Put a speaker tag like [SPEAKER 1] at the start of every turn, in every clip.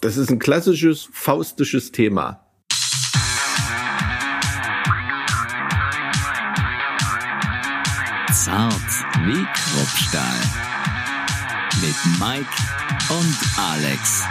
[SPEAKER 1] Das ist ein klassisches faustisches Thema.
[SPEAKER 2] Zart wie Kruppstahl. Mit Mike und Alex.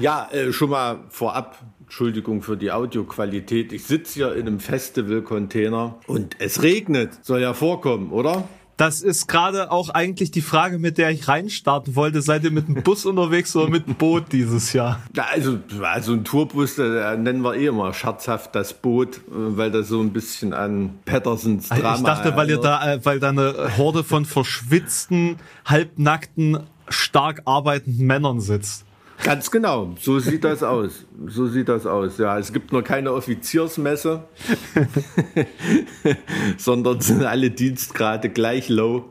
[SPEAKER 1] Ja, äh, schon mal vorab, Entschuldigung für die Audioqualität. Ich sitze hier in einem Festival-Container und es regnet. Soll ja vorkommen, oder?
[SPEAKER 3] Das ist gerade auch eigentlich die Frage, mit der ich reinstarten wollte. Seid ihr mit dem Bus unterwegs oder mit dem Boot dieses Jahr?
[SPEAKER 1] Ja, also, also ein Tourbus, da nennen wir eh immer scherzhaft das Boot, äh, weil das so ein bisschen an Pattersons Drama
[SPEAKER 3] Ich dachte, weil ihr da, äh, weil da eine Horde von verschwitzten, halbnackten, stark arbeitenden Männern sitzt.
[SPEAKER 1] Ganz genau, so sieht das aus. So sieht das aus. Ja, es gibt nur keine Offiziersmesse, sondern sind alle Dienstgrade gleich low.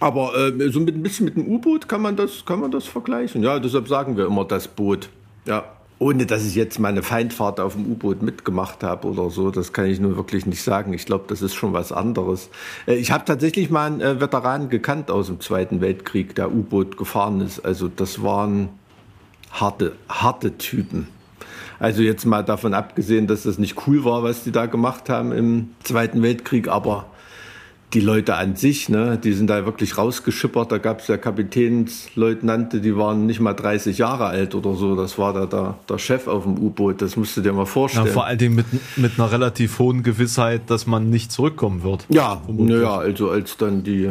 [SPEAKER 1] Aber äh, so mit, ein bisschen mit dem U-Boot kann man das, kann man das vergleichen. Ja, deshalb sagen wir immer das Boot. Ja. Ohne dass ich jetzt meine Feindfahrt auf dem U-Boot mitgemacht habe oder so, das kann ich nur wirklich nicht sagen. Ich glaube, das ist schon was anderes. Äh, ich habe tatsächlich mal einen äh, Veteran gekannt aus dem Zweiten Weltkrieg, der U-Boot gefahren ist. Also das waren harte, harte Typen. Also jetzt mal davon abgesehen, dass das nicht cool war, was die da gemacht haben im Zweiten Weltkrieg, aber die Leute an sich, ne, die sind da wirklich rausgeschippert. Da gab es ja Kapitänsleutnante, die waren nicht mal 30 Jahre alt oder so. Das war da der, der Chef auf dem U-Boot. Das musst du dir mal vorstellen. Ja,
[SPEAKER 3] vor allen Dingen mit, mit einer relativ hohen Gewissheit, dass man nicht zurückkommen wird.
[SPEAKER 1] Ja, naja, also als dann die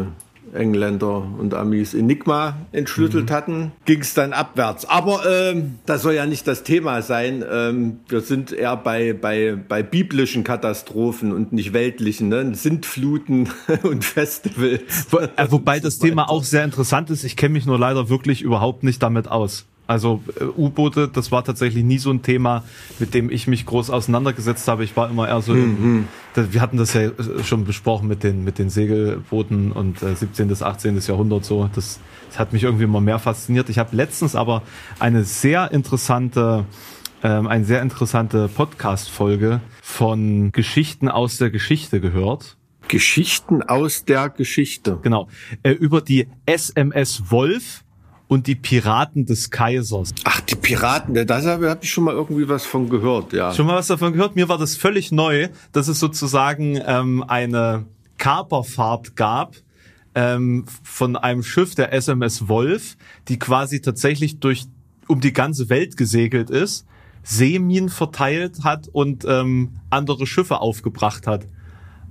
[SPEAKER 1] Engländer und Amis Enigma entschlüttelt mhm. hatten, ging es dann abwärts. Aber ähm, das soll ja nicht das Thema sein. Ähm, wir sind eher bei, bei, bei biblischen Katastrophen und nicht weltlichen, ne? Sintfluten und Festivals.
[SPEAKER 3] Äh, wobei das Thema auch sehr interessant ist. Ich kenne mich nur leider wirklich überhaupt nicht damit aus. Also äh, U-Boote, das war tatsächlich nie so ein Thema, mit dem ich mich groß auseinandergesetzt habe. Ich war immer eher so, mhm. im, wir hatten das ja äh, schon besprochen mit den, mit den Segelbooten und äh, 17. bis 18. Jahrhundert so. Das, das hat mich irgendwie immer mehr fasziniert. Ich habe letztens aber eine sehr interessante, ähm, eine sehr interessante Podcast-Folge von Geschichten aus der Geschichte gehört.
[SPEAKER 1] Geschichten aus der Geschichte.
[SPEAKER 3] Genau. Äh, über die SMS Wolf und die Piraten des Kaisers.
[SPEAKER 1] Ach, die Piraten, da habe ich schon mal irgendwie was von gehört, ja.
[SPEAKER 3] Schon mal was davon gehört? Mir war das völlig neu, dass es sozusagen ähm, eine Kaperfahrt gab ähm, von einem Schiff der SMS Wolf, die quasi tatsächlich durch um die ganze Welt gesegelt ist, Seeminen verteilt hat und ähm, andere Schiffe aufgebracht hat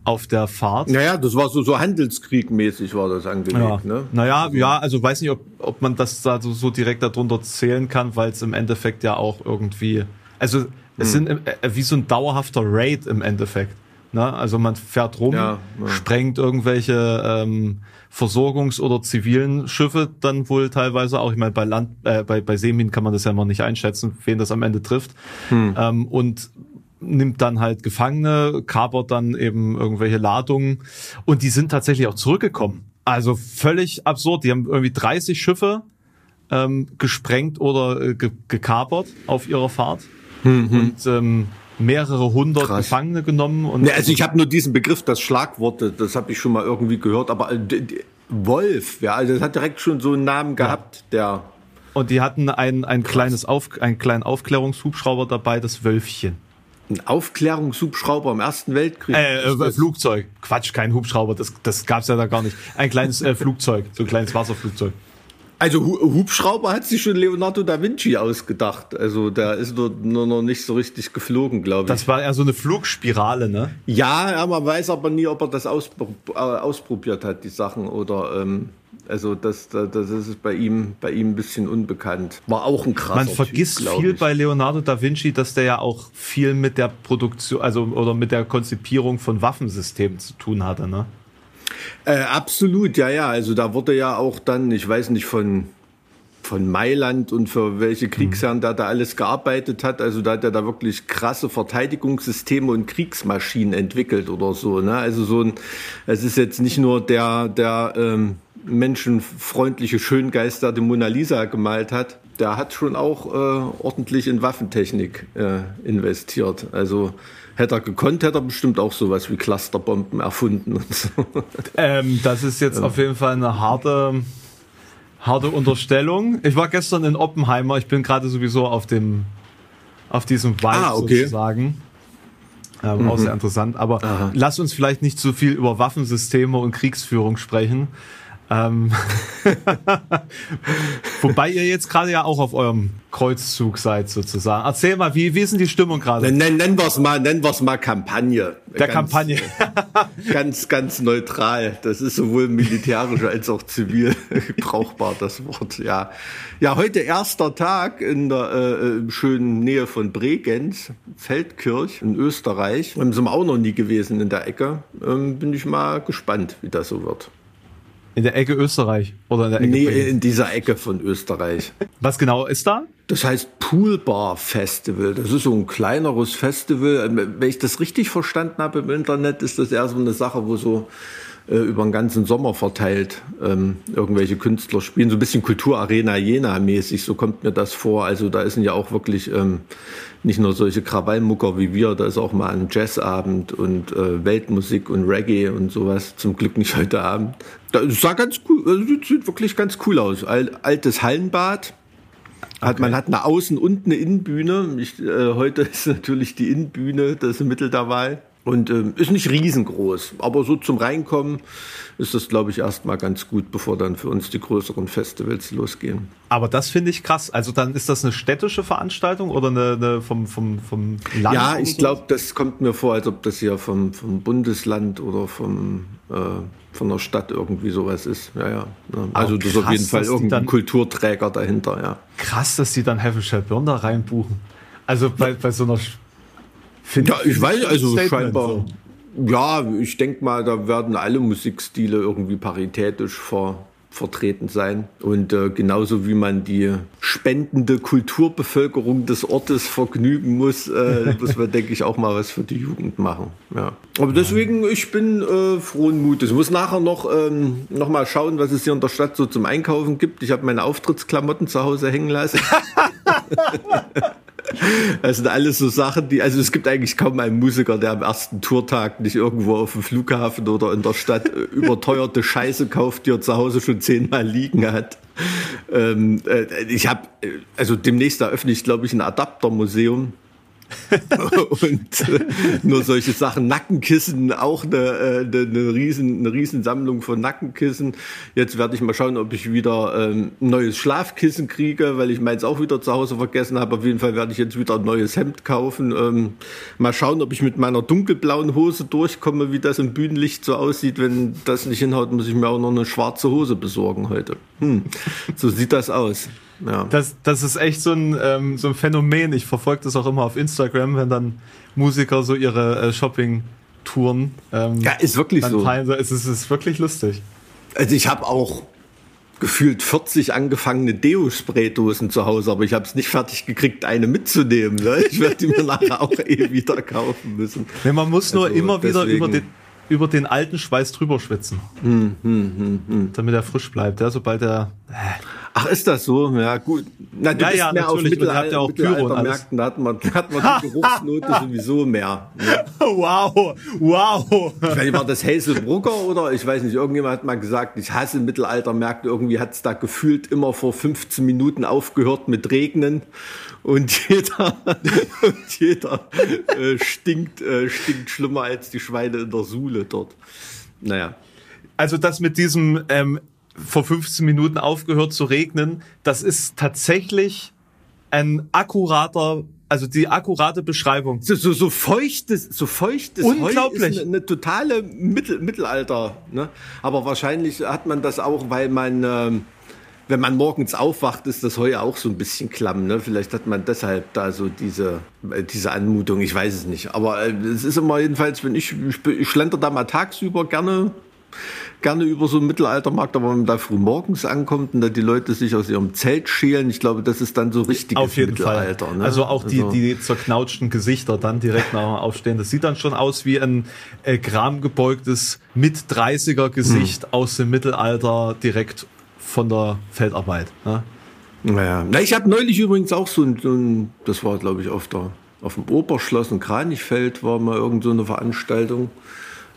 [SPEAKER 3] auf der Fahrt.
[SPEAKER 1] Naja, das war so, so Handelskriegmäßig war das angelegt.
[SPEAKER 3] Ja.
[SPEAKER 1] Ne?
[SPEAKER 3] Naja, also, ja, also weiß nicht, ob, ob man das da so, so direkt darunter zählen kann, weil es im Endeffekt ja auch irgendwie, also es hm. sind äh, wie so ein dauerhafter Raid im Endeffekt. Ne? Also man fährt rum, ja, ja. sprengt irgendwelche ähm, Versorgungs- oder zivilen Schiffe dann wohl teilweise auch. Ich meine, bei Land, äh, bei, bei Seeminen kann man das ja immer nicht einschätzen, wen das am Ende trifft. Hm. Ähm, und nimmt dann halt Gefangene, kapert dann eben irgendwelche Ladungen und die sind tatsächlich auch zurückgekommen. Also völlig absurd. Die haben irgendwie 30 Schiffe ähm, gesprengt oder äh, ge gekapert auf ihrer Fahrt mhm. und ähm, mehrere hundert Krass. Gefangene genommen. Und
[SPEAKER 1] nee, also ich habe nur diesen Begriff, das Schlagwort, das habe ich schon mal irgendwie gehört, aber äh, Wolf, ja, also das hat direkt schon so einen Namen gehabt, ja. der
[SPEAKER 3] und die hatten ein, ein kleines Auf, einen kleinen Aufklärungshubschrauber dabei, das Wölfchen.
[SPEAKER 1] Ein Aufklärungshubschrauber im Ersten Weltkrieg?
[SPEAKER 3] Äh, äh Flugzeug. Quatsch, kein Hubschrauber, das, das gab's ja da gar nicht. Ein kleines äh, Flugzeug, so ein kleines Wasserflugzeug.
[SPEAKER 1] Also Hubschrauber hat sich schon Leonardo da Vinci ausgedacht. Also da ist nur, nur noch nicht so richtig geflogen, glaube ich.
[SPEAKER 3] Das war eher so eine Flugspirale, ne?
[SPEAKER 1] Ja, ja, man weiß aber nie, ob er das äh, ausprobiert hat, die Sachen, oder ähm, also das, das, das ist bei ihm, bei ihm ein bisschen unbekannt. War auch ein krasser
[SPEAKER 3] Man vergisst typ, viel ich. bei Leonardo da Vinci, dass der ja auch viel mit der Produktion, also oder mit der Konzipierung von Waffensystemen zu tun hatte, ne?
[SPEAKER 1] Äh, absolut, ja, ja. Also da wurde ja auch dann, ich weiß nicht, von von Mailand und für welche Kriegsherren mhm. da da alles gearbeitet hat. Also da hat er da wirklich krasse Verteidigungssysteme und Kriegsmaschinen entwickelt oder so. Ne? Also so ein, es ist jetzt nicht nur der der ähm, menschenfreundliche Schöngeist, der die Mona Lisa gemalt hat. Der hat schon auch äh, ordentlich in Waffentechnik äh, investiert. Also hätte er gekonnt, hätte er bestimmt auch sowas wie Clusterbomben erfunden und so.
[SPEAKER 3] Ähm, das ist jetzt ja. auf jeden Fall eine harte Harte Unterstellung. Ich war gestern in Oppenheimer. Ich bin gerade sowieso auf dem, auf diesem Vibe
[SPEAKER 1] Ah, okay.
[SPEAKER 3] sozusagen. Ähm, Auch sehr interessant. Aber
[SPEAKER 1] Aha.
[SPEAKER 3] lass uns vielleicht nicht so viel über Waffensysteme und Kriegsführung sprechen. Ähm, Wobei ihr jetzt gerade ja auch auf eurem Kreuzzug seid sozusagen. Erzähl mal, wie, wie ist denn die Stimmung gerade?
[SPEAKER 1] Nennen, nennen wir es mal, nennen wir's mal Kampagne.
[SPEAKER 3] Der
[SPEAKER 1] ganz,
[SPEAKER 3] Kampagne.
[SPEAKER 1] Ganz, ganz neutral. Das ist sowohl militärisch als auch zivil brauchbar, das Wort. Ja, ja heute erster Tag in der äh, äh, schönen Nähe von Bregenz, Feldkirch in Österreich. Sind wir auch noch nie gewesen in der Ecke. Ähm, bin ich mal gespannt, wie das so wird.
[SPEAKER 3] In der Ecke Österreich oder in der Ecke
[SPEAKER 1] Nee,
[SPEAKER 3] Bremen?
[SPEAKER 1] in dieser Ecke von Österreich.
[SPEAKER 3] Was genau ist da?
[SPEAKER 1] Das heißt Poolbar Festival. Das ist so ein kleineres Festival. Wenn ich das richtig verstanden habe im Internet, ist das eher so eine Sache, wo so äh, über den ganzen Sommer verteilt ähm, irgendwelche Künstler spielen. So ein bisschen Kulturarena Jena mäßig, so kommt mir das vor. Also da sind ja auch wirklich ähm, nicht nur solche Krawallmucker wie wir, da ist auch mal ein Jazzabend und äh, Weltmusik und Reggae und sowas. Zum Glück nicht heute Abend. Das sah ganz cool, also sieht, wirklich ganz cool aus. Al altes Hallenbad. Hat, Man hat eine Außen- und eine Innenbühne. Ich, äh, heute ist natürlich die Innenbühne das Mittel der Wahl. Und ähm, ist nicht riesengroß, aber so zum Reinkommen ist das, glaube ich, erstmal ganz gut, bevor dann für uns die größeren Festivals losgehen.
[SPEAKER 3] Aber das finde ich krass. Also dann ist das eine städtische Veranstaltung oder eine, eine vom, vom, vom Land?
[SPEAKER 1] Ja, ich glaube, das kommt mir vor, als ob das hier vom, vom Bundesland oder vom, äh, von der Stadt irgendwie sowas ist. Ja, ja. ja. Also das ist auf jeden Fall irgendein Kulturträger dahinter, ja.
[SPEAKER 3] Krass, dass die dann Heavy Shelburne da reinbuchen. Also bei, bei so einer. Find-
[SPEAKER 1] Ja, ich weiß, also
[SPEAKER 3] Statement,
[SPEAKER 1] scheinbar.
[SPEAKER 3] so.
[SPEAKER 1] Ja, ich denke mal, da werden alle Musikstile irgendwie paritätisch ver, vertreten sein. Und äh, genauso wie man die spendende Kulturbevölkerung des Ortes vergnügen muss, äh, muss man, denke ich, auch mal was für die Jugend machen. Ja. Aber deswegen, ich bin äh, frohen Mutes. Ich muss nachher noch, ähm, noch mal schauen, was es hier in der Stadt so zum Einkaufen gibt. Ich habe meine Auftrittsklamotten zu Hause hängen lassen. Das sind alles so Sachen, die, also es gibt eigentlich kaum einen Musiker, der am ersten Tourtag nicht irgendwo auf dem Flughafen oder in der Stadt äh, überteuerte Scheiße kauft, die er zu Hause schon zehnmal liegen hat. Ähm, äh, ich habe, also demnächst eröffne ich, glaube ich, ein Adaptermuseum. und äh, nur solche Sachen, Nackenkissen, auch eine, äh, eine, eine, riesen, eine riesen Sammlung von Nackenkissen. Jetzt werde ich mal schauen, ob ich wieder ähm, ein neues Schlafkissen kriege, weil ich meins auch wieder zu Hause vergessen habe. Auf jeden Fall werde ich jetzt wieder ein neues Hemd kaufen. Ähm, mal schauen, ob ich mit meiner dunkelblauen Hose durchkomme, wie das im Bühnenlicht so aussieht. Wenn das nicht hinhaut, muss ich mir auch noch eine schwarze Hose besorgen heute. Hm, so sieht das aus. Ja.
[SPEAKER 3] Das, das ist echt so ein, ähm, so ein Phänomen. Ich verfolge das auch immer auf Instagram, wenn dann Musiker so ihre äh, Shopping-Touren ähm,
[SPEAKER 1] Ja, ist wirklich so.
[SPEAKER 3] teilen. Es ist, ist wirklich lustig.
[SPEAKER 1] Also ich habe auch gefühlt 40 angefangene Deo-Spraydosen zu Hause, aber ich habe es nicht fertig gekriegt, eine mitzunehmen. Ne? Ich werde die mir nachher auch eh wieder kaufen müssen.
[SPEAKER 3] Nee, man muss nur
[SPEAKER 1] Also
[SPEAKER 3] immer wieder
[SPEAKER 1] deswegen-
[SPEAKER 3] über den, über den alten Schweiß drüber schwitzen.
[SPEAKER 1] Hm,
[SPEAKER 3] Damit er frisch bleibt. Ja, sobald er.
[SPEAKER 1] Ach, ist das so? Ja, gut. Na, du
[SPEAKER 3] Ja,
[SPEAKER 1] bist
[SPEAKER 3] ja,
[SPEAKER 1] mehr auf
[SPEAKER 3] natürlich. Und ihr habt ja auch Pyro und alles.
[SPEAKER 1] Mittelaltermärkten, da hat man, da hat man die Geruchsnote sowieso mehr. Ne?
[SPEAKER 3] Wow, wow.
[SPEAKER 1] Ich weiß nicht, war das Hazelbrugger oder ich weiß nicht, irgendjemand hat mal gesagt, ich hasse Mittelaltermärkte. Irgendwie hat es da gefühlt immer vor 15 Minuten aufgehört mit Regnen und jeder, und jeder äh, stinkt, äh, stinkt schlimmer als die Schweine in der Suhle dort. Naja.
[SPEAKER 3] Also das mit diesem ähm, vor 15 Minuten aufgehört zu regnen, das ist tatsächlich ein akkurater, also die akkurate Beschreibung.
[SPEAKER 1] So, so, so feuchtes, so feuchtes Heu
[SPEAKER 3] Unglaublich.
[SPEAKER 1] ist eine, eine totale Mittel, Mittelalter. Ne? Aber wahrscheinlich hat man das auch, weil man, ähm, wenn man morgens aufwacht, ist das Heu auch so ein bisschen klamm. Ne? Vielleicht hat man deshalb da so diese, äh, diese Anmutung. Ich weiß es nicht. Aber äh, es ist immer jedenfalls, wenn ich, ich, ich schlender da mal tagsüber gerne gerne über so einen Mittelaltermarkt, aber wenn man da früh morgens ankommt und da die Leute sich aus ihrem Zelt schälen, ich glaube, das ist dann so richtiges
[SPEAKER 3] Auf jeden Fall.
[SPEAKER 1] Mittelalter. Ne?
[SPEAKER 3] Also auch die,
[SPEAKER 1] Also-
[SPEAKER 3] die zerknautschten Gesichter dann direkt nach dem Aufstehen. Das sieht dann schon aus wie ein äh, gramgebeugtes mit 30er Gesicht
[SPEAKER 1] Hm.
[SPEAKER 3] aus dem Mittelalter direkt von der Feldarbeit. Ne?
[SPEAKER 1] Naja. Na, ich habe neulich übrigens auch so ein, so ein das war glaube ich auf der auf dem Oberschloss in Kranichfeld war mal irgend so eine Veranstaltung.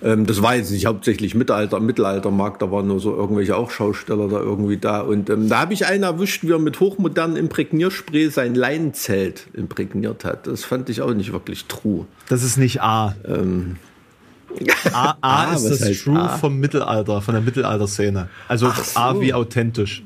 [SPEAKER 1] Ähm, das war jetzt nicht hauptsächlich Mittelalter, Mittelaltermarkt, da waren nur so irgendwelche auch Schausteller da irgendwie da. Und ähm, da habe ich einen erwischt, wie er mit hochmodernen Imprägnierspray sein Leinenzelt imprägniert hat. Das fand ich auch nicht wirklich true.
[SPEAKER 3] Das ist nicht A. Ähm, A, A, A ist das True A? vom Mittelalter, von der Mittelalterszene. Also so. A wie authentisch.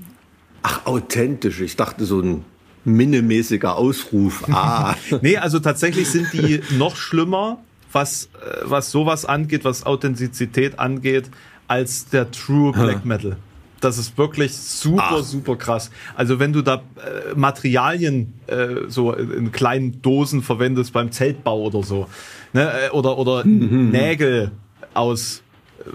[SPEAKER 1] Ach, authentisch. Ich dachte so ein minnemäßiger Ausruf. Ah.
[SPEAKER 3] nee, also tatsächlich sind die noch schlimmer, was, äh, was sowas angeht, was Authentizität angeht, als der True Black Metal. Das ist wirklich super, Ach. super krass. Also wenn du da äh, Materialien äh, so in kleinen Dosen verwendest beim Zeltbau oder so, ne? Äh, oder, oder mhm. Nägel aus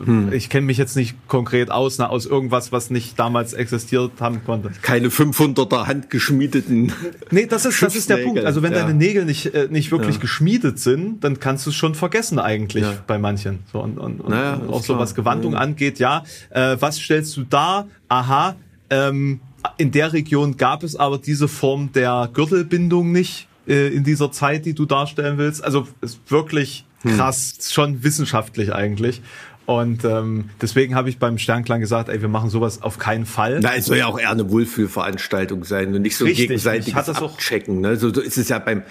[SPEAKER 3] hm. ich kenne mich jetzt nicht konkret aus, na, aus irgendwas, was nicht damals existiert haben konnte.
[SPEAKER 1] Keine 500er handgeschmiedeten.
[SPEAKER 3] Nee, das ist, das ist der Punkt. Also wenn ja. deine Nägel nicht, äh, nicht wirklich ja. geschmiedet sind, dann kannst du es schon vergessen eigentlich ja. bei manchen. So, und, und, und naja, auch so was Gewandung angeht, ja. Äh, was stellst du da? Aha, ähm, in der Region gab es aber diese Form der Gürtelbindung nicht äh, in dieser Zeit, die du darstellen willst. Also ist wirklich hm. krass, hm. schon wissenschaftlich eigentlich. Und ähm, deswegen habe ich beim Sternklang gesagt, ey, wir machen sowas auf keinen Fall.
[SPEAKER 1] Na, es soll ja auch eher eine Wohlfühlveranstaltung sein und nicht so Richtig, gegenseitiges das Abchecken. Ne? So, so ist es ja beim,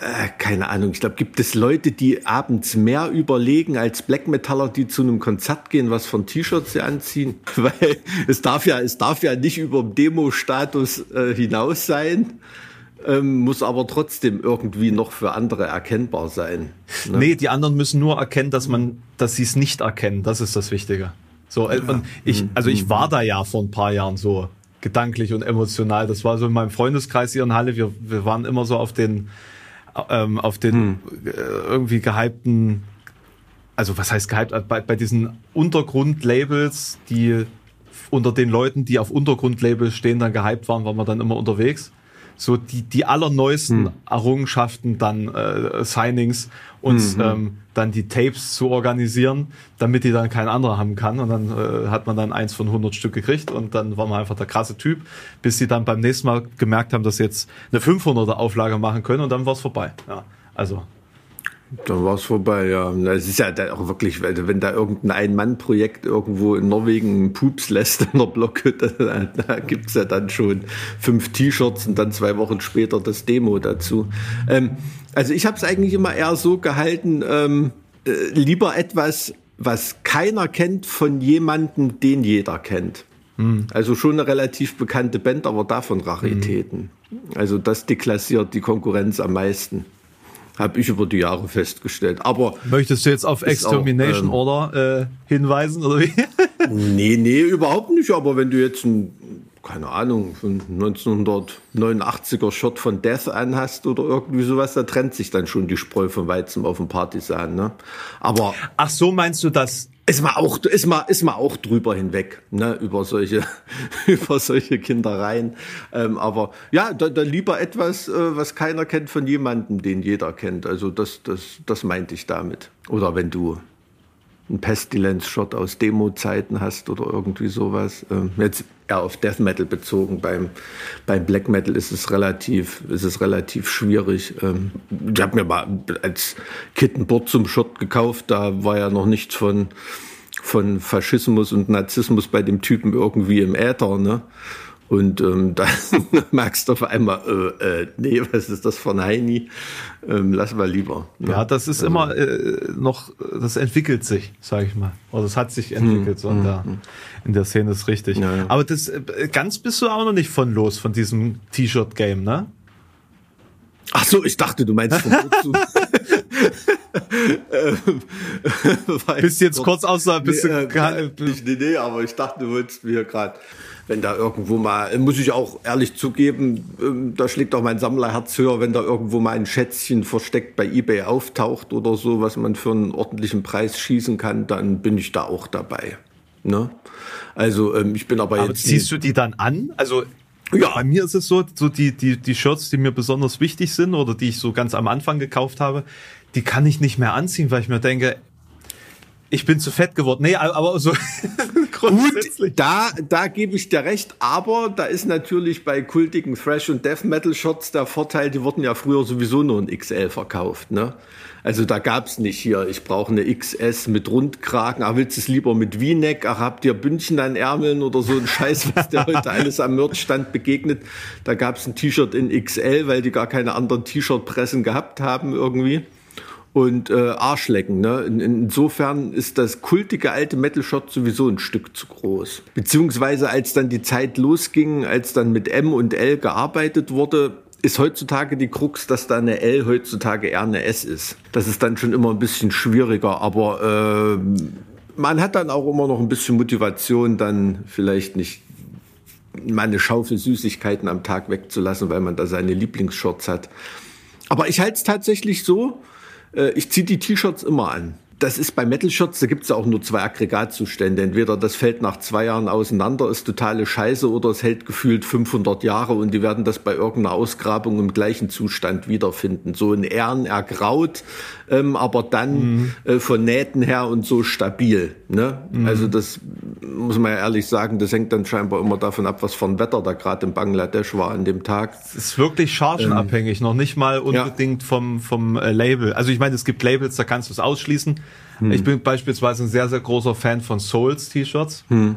[SPEAKER 1] äh, keine Ahnung, ich glaube, gibt es Leute, die abends mehr überlegen als Black Metaller, die zu einem Konzert gehen, was von T-Shirts sie anziehen? Weil es darf ja, es darf ja nicht über dem Demo-Status äh, hinaus sein ähm, muss aber trotzdem irgendwie noch für andere erkennbar sein.
[SPEAKER 3] Ne? Nee, die anderen müssen nur erkennen, dass man, dass sie es nicht erkennen. Das ist das Wichtige. So, äh, und ich, mhm. also ich war da ja vor ein paar Jahren so gedanklich und emotional. Das war so in meinem Freundeskreis hier in Halle. Wir, wir waren immer so auf den, ähm, auf den hm. äh, irgendwie gehypten, also was heißt gehypt, bei, bei diesen Untergrundlabels, die unter den Leuten, die auf Untergrundlabels stehen, dann gehypt waren, waren wir dann immer unterwegs so die, die allerneuesten hm. Errungenschaften, dann äh, Signings und mhm. ähm, dann die Tapes zu organisieren, damit die dann kein anderer haben kann. Und dann äh, hat man dann eins von 100 Stück gekriegt und dann war man einfach der krasse Typ, bis sie dann beim nächsten Mal gemerkt haben, dass sie jetzt eine 500er Auflage machen können und dann war es vorbei. Ja, also
[SPEAKER 1] dann war es vorbei, ja. Es ist ja auch wirklich, wenn da irgendein Ein-Mann-Projekt irgendwo in Norwegen Pups lässt in der Blockhütte, da, da gibt's ja dann schon fünf T-Shirts und dann zwei Wochen später das Demo dazu. Ähm, also ich habe es eigentlich immer eher so gehalten, ähm, äh, lieber etwas, was keiner kennt von jemandem, den jeder kennt. Hm. Also schon eine relativ bekannte Band, aber davon Raritäten. Hm. Also das deklassiert die Konkurrenz am meisten habe ich über die Jahre festgestellt. Aber
[SPEAKER 3] möchtest du jetzt auf Extermination auch, ähm, Order äh, hinweisen oder wie?
[SPEAKER 1] nee, nee, überhaupt nicht. Aber wenn du jetzt ein keine Ahnung, von 1989er Shot von Death anhast oder irgendwie sowas, da trennt sich dann schon die Spreu vom Weizen auf dem Partisan. Ne? Aber
[SPEAKER 3] ach so meinst du das?
[SPEAKER 1] Ist man auch ist man ist man auch drüber hinweg ne über solche über solche Kindereien. Ähm, aber ja, da, da lieber etwas, äh, was keiner kennt von jemandem, den jeder kennt. Also das das das meinte ich damit. Oder wenn du einen Pestilence-Shot aus Demo-Zeiten hast oder irgendwie sowas. Ähm, jetzt eher auf Death Metal bezogen. Beim, beim Black Metal ist es relativ, ist es relativ schwierig. Ähm, ich habe mir mal als Kid ein Board zum Shot gekauft, da war ja noch nichts von, von Faschismus und Narzissmus bei dem Typen irgendwie im Äther, ne? Und ähm, dann merkst du auf einmal, äh, äh, nee, was ist das von Heini? Ähm, lass mal lieber.
[SPEAKER 3] Ne? Ja, das ist also, immer äh, noch, das entwickelt sich, sage ich mal. Oder es hat sich entwickelt, hm, so in, hm, der, hm. in der Szene ist richtig. Ja, ja. Aber das äh, ganz bist du auch noch nicht von los, von diesem T-Shirt-Game, ne?
[SPEAKER 1] Ach so, ich dachte, du meinst von
[SPEAKER 3] ähm, bist jetzt kurz außer, bist nee,
[SPEAKER 1] äh, nee, nee, aber ich dachte, du wolltest mir gerade wenn da irgendwo mal, muss ich auch ehrlich zugeben, ähm, da schlägt auch mein Sammlerherz höher, wenn da irgendwo mal ein Schätzchen versteckt bei eBay auftaucht oder so, was man für einen ordentlichen Preis schießen kann, dann bin ich da auch dabei. Ne? Also ähm, ich bin aber, aber jetzt.
[SPEAKER 3] Ziehst du die dann an? Also ja. Bei mir ist es so, so die, die, die Shirts, die mir besonders wichtig sind oder die ich so ganz am Anfang gekauft habe, die kann ich nicht mehr anziehen, weil ich mir denke, ich bin zu fett geworden. Nee, aber so
[SPEAKER 1] grundsätzlich. Gut, da, da gebe ich dir recht, aber da ist natürlich bei kultigen Thrash- und Death Metal Shots der Vorteil, die wurden ja früher sowieso nur in XL verkauft, ne? Also da gab's nicht hier, ich brauche eine XS mit Rundkragen, ach willst du es lieber mit V-Neck, ach habt ihr Bündchen an Ärmeln oder so ein Scheiß, was dir heute alles am Merchstand begegnet. Da gab's ein T-Shirt in XL, weil die gar keine anderen T-Shirt-Pressen gehabt haben irgendwie und äh, Arschlecken. Ne? In, insofern ist das kultige alte Metal-Shot sowieso ein Stück zu groß. Beziehungsweise als dann die Zeit losging, als dann mit M und L gearbeitet wurde, ist heutzutage die Krux, dass da eine L heutzutage eher eine S ist. Das ist dann schon immer ein bisschen schwieriger, aber äh, man hat dann auch immer noch ein bisschen Motivation, dann vielleicht nicht mal eine Schaufel Süßigkeiten am Tag wegzulassen, weil man da seine Lieblingsshorts hat. Aber ich halte es tatsächlich so, äh, ich ziehe die T-Shirts immer an. Das ist bei Metal Shots, da gibt es ja auch nur zwei Aggregatzustände. Entweder das fällt nach zwei Jahren auseinander, ist totale Scheiße, oder es hält gefühlt 500 Jahre und die werden das bei irgendeiner Ausgrabung im gleichen Zustand wiederfinden. So in Ehren ergraut, ähm, aber dann mhm. äh, von Nähten her und so stabil. Ne? Mhm. Also das muss man ja ehrlich sagen, das hängt dann scheinbar immer davon ab, was für ein Wetter da gerade in Bangladesch war an dem Tag.
[SPEAKER 3] Es ist wirklich chargenabhängig, ähm, noch nicht mal unbedingt ja. vom, vom äh, Label. Also ich meine, es gibt Labels, da kannst du es ausschließen. Hm. Ich bin beispielsweise ein sehr, sehr großer Fan von Souls T-Shirts. Hm.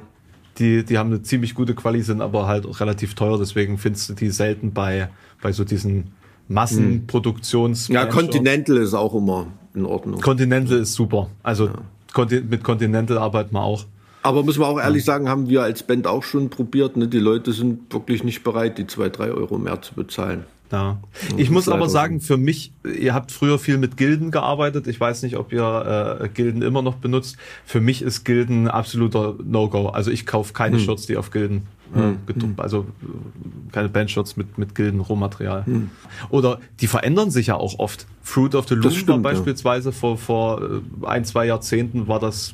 [SPEAKER 3] Die, die haben eine ziemlich gute Quali, sind aber halt auch relativ teuer, deswegen findest du die selten bei, bei so diesen Massenproduktions.
[SPEAKER 1] Ja, Continental ist auch immer in Ordnung.
[SPEAKER 3] Continental ist super. Also ja. mit Continental arbeiten wir auch.
[SPEAKER 1] Aber muss man auch ehrlich sagen, haben wir als Band auch schon probiert. Ne? Die Leute sind wirklich nicht bereit, die zwei, drei Euro mehr zu bezahlen.
[SPEAKER 3] Ja. Ich muss aber sagen, für mich, ihr habt früher viel mit Gilden gearbeitet. Ich weiß nicht, ob ihr äh, Gilden immer noch benutzt. Für mich ist Gilden absoluter No-Go. Also ich kaufe keine hm. Shirts, die auf Gilden äh, hm. gedruckt, also äh, keine Bandshirts mit, mit Gilden-Rohmaterial. Hm. Oder die verändern sich ja auch oft. Fruit of the Loom war beispielsweise ja. vor, vor äh, ein, zwei Jahrzehnten war das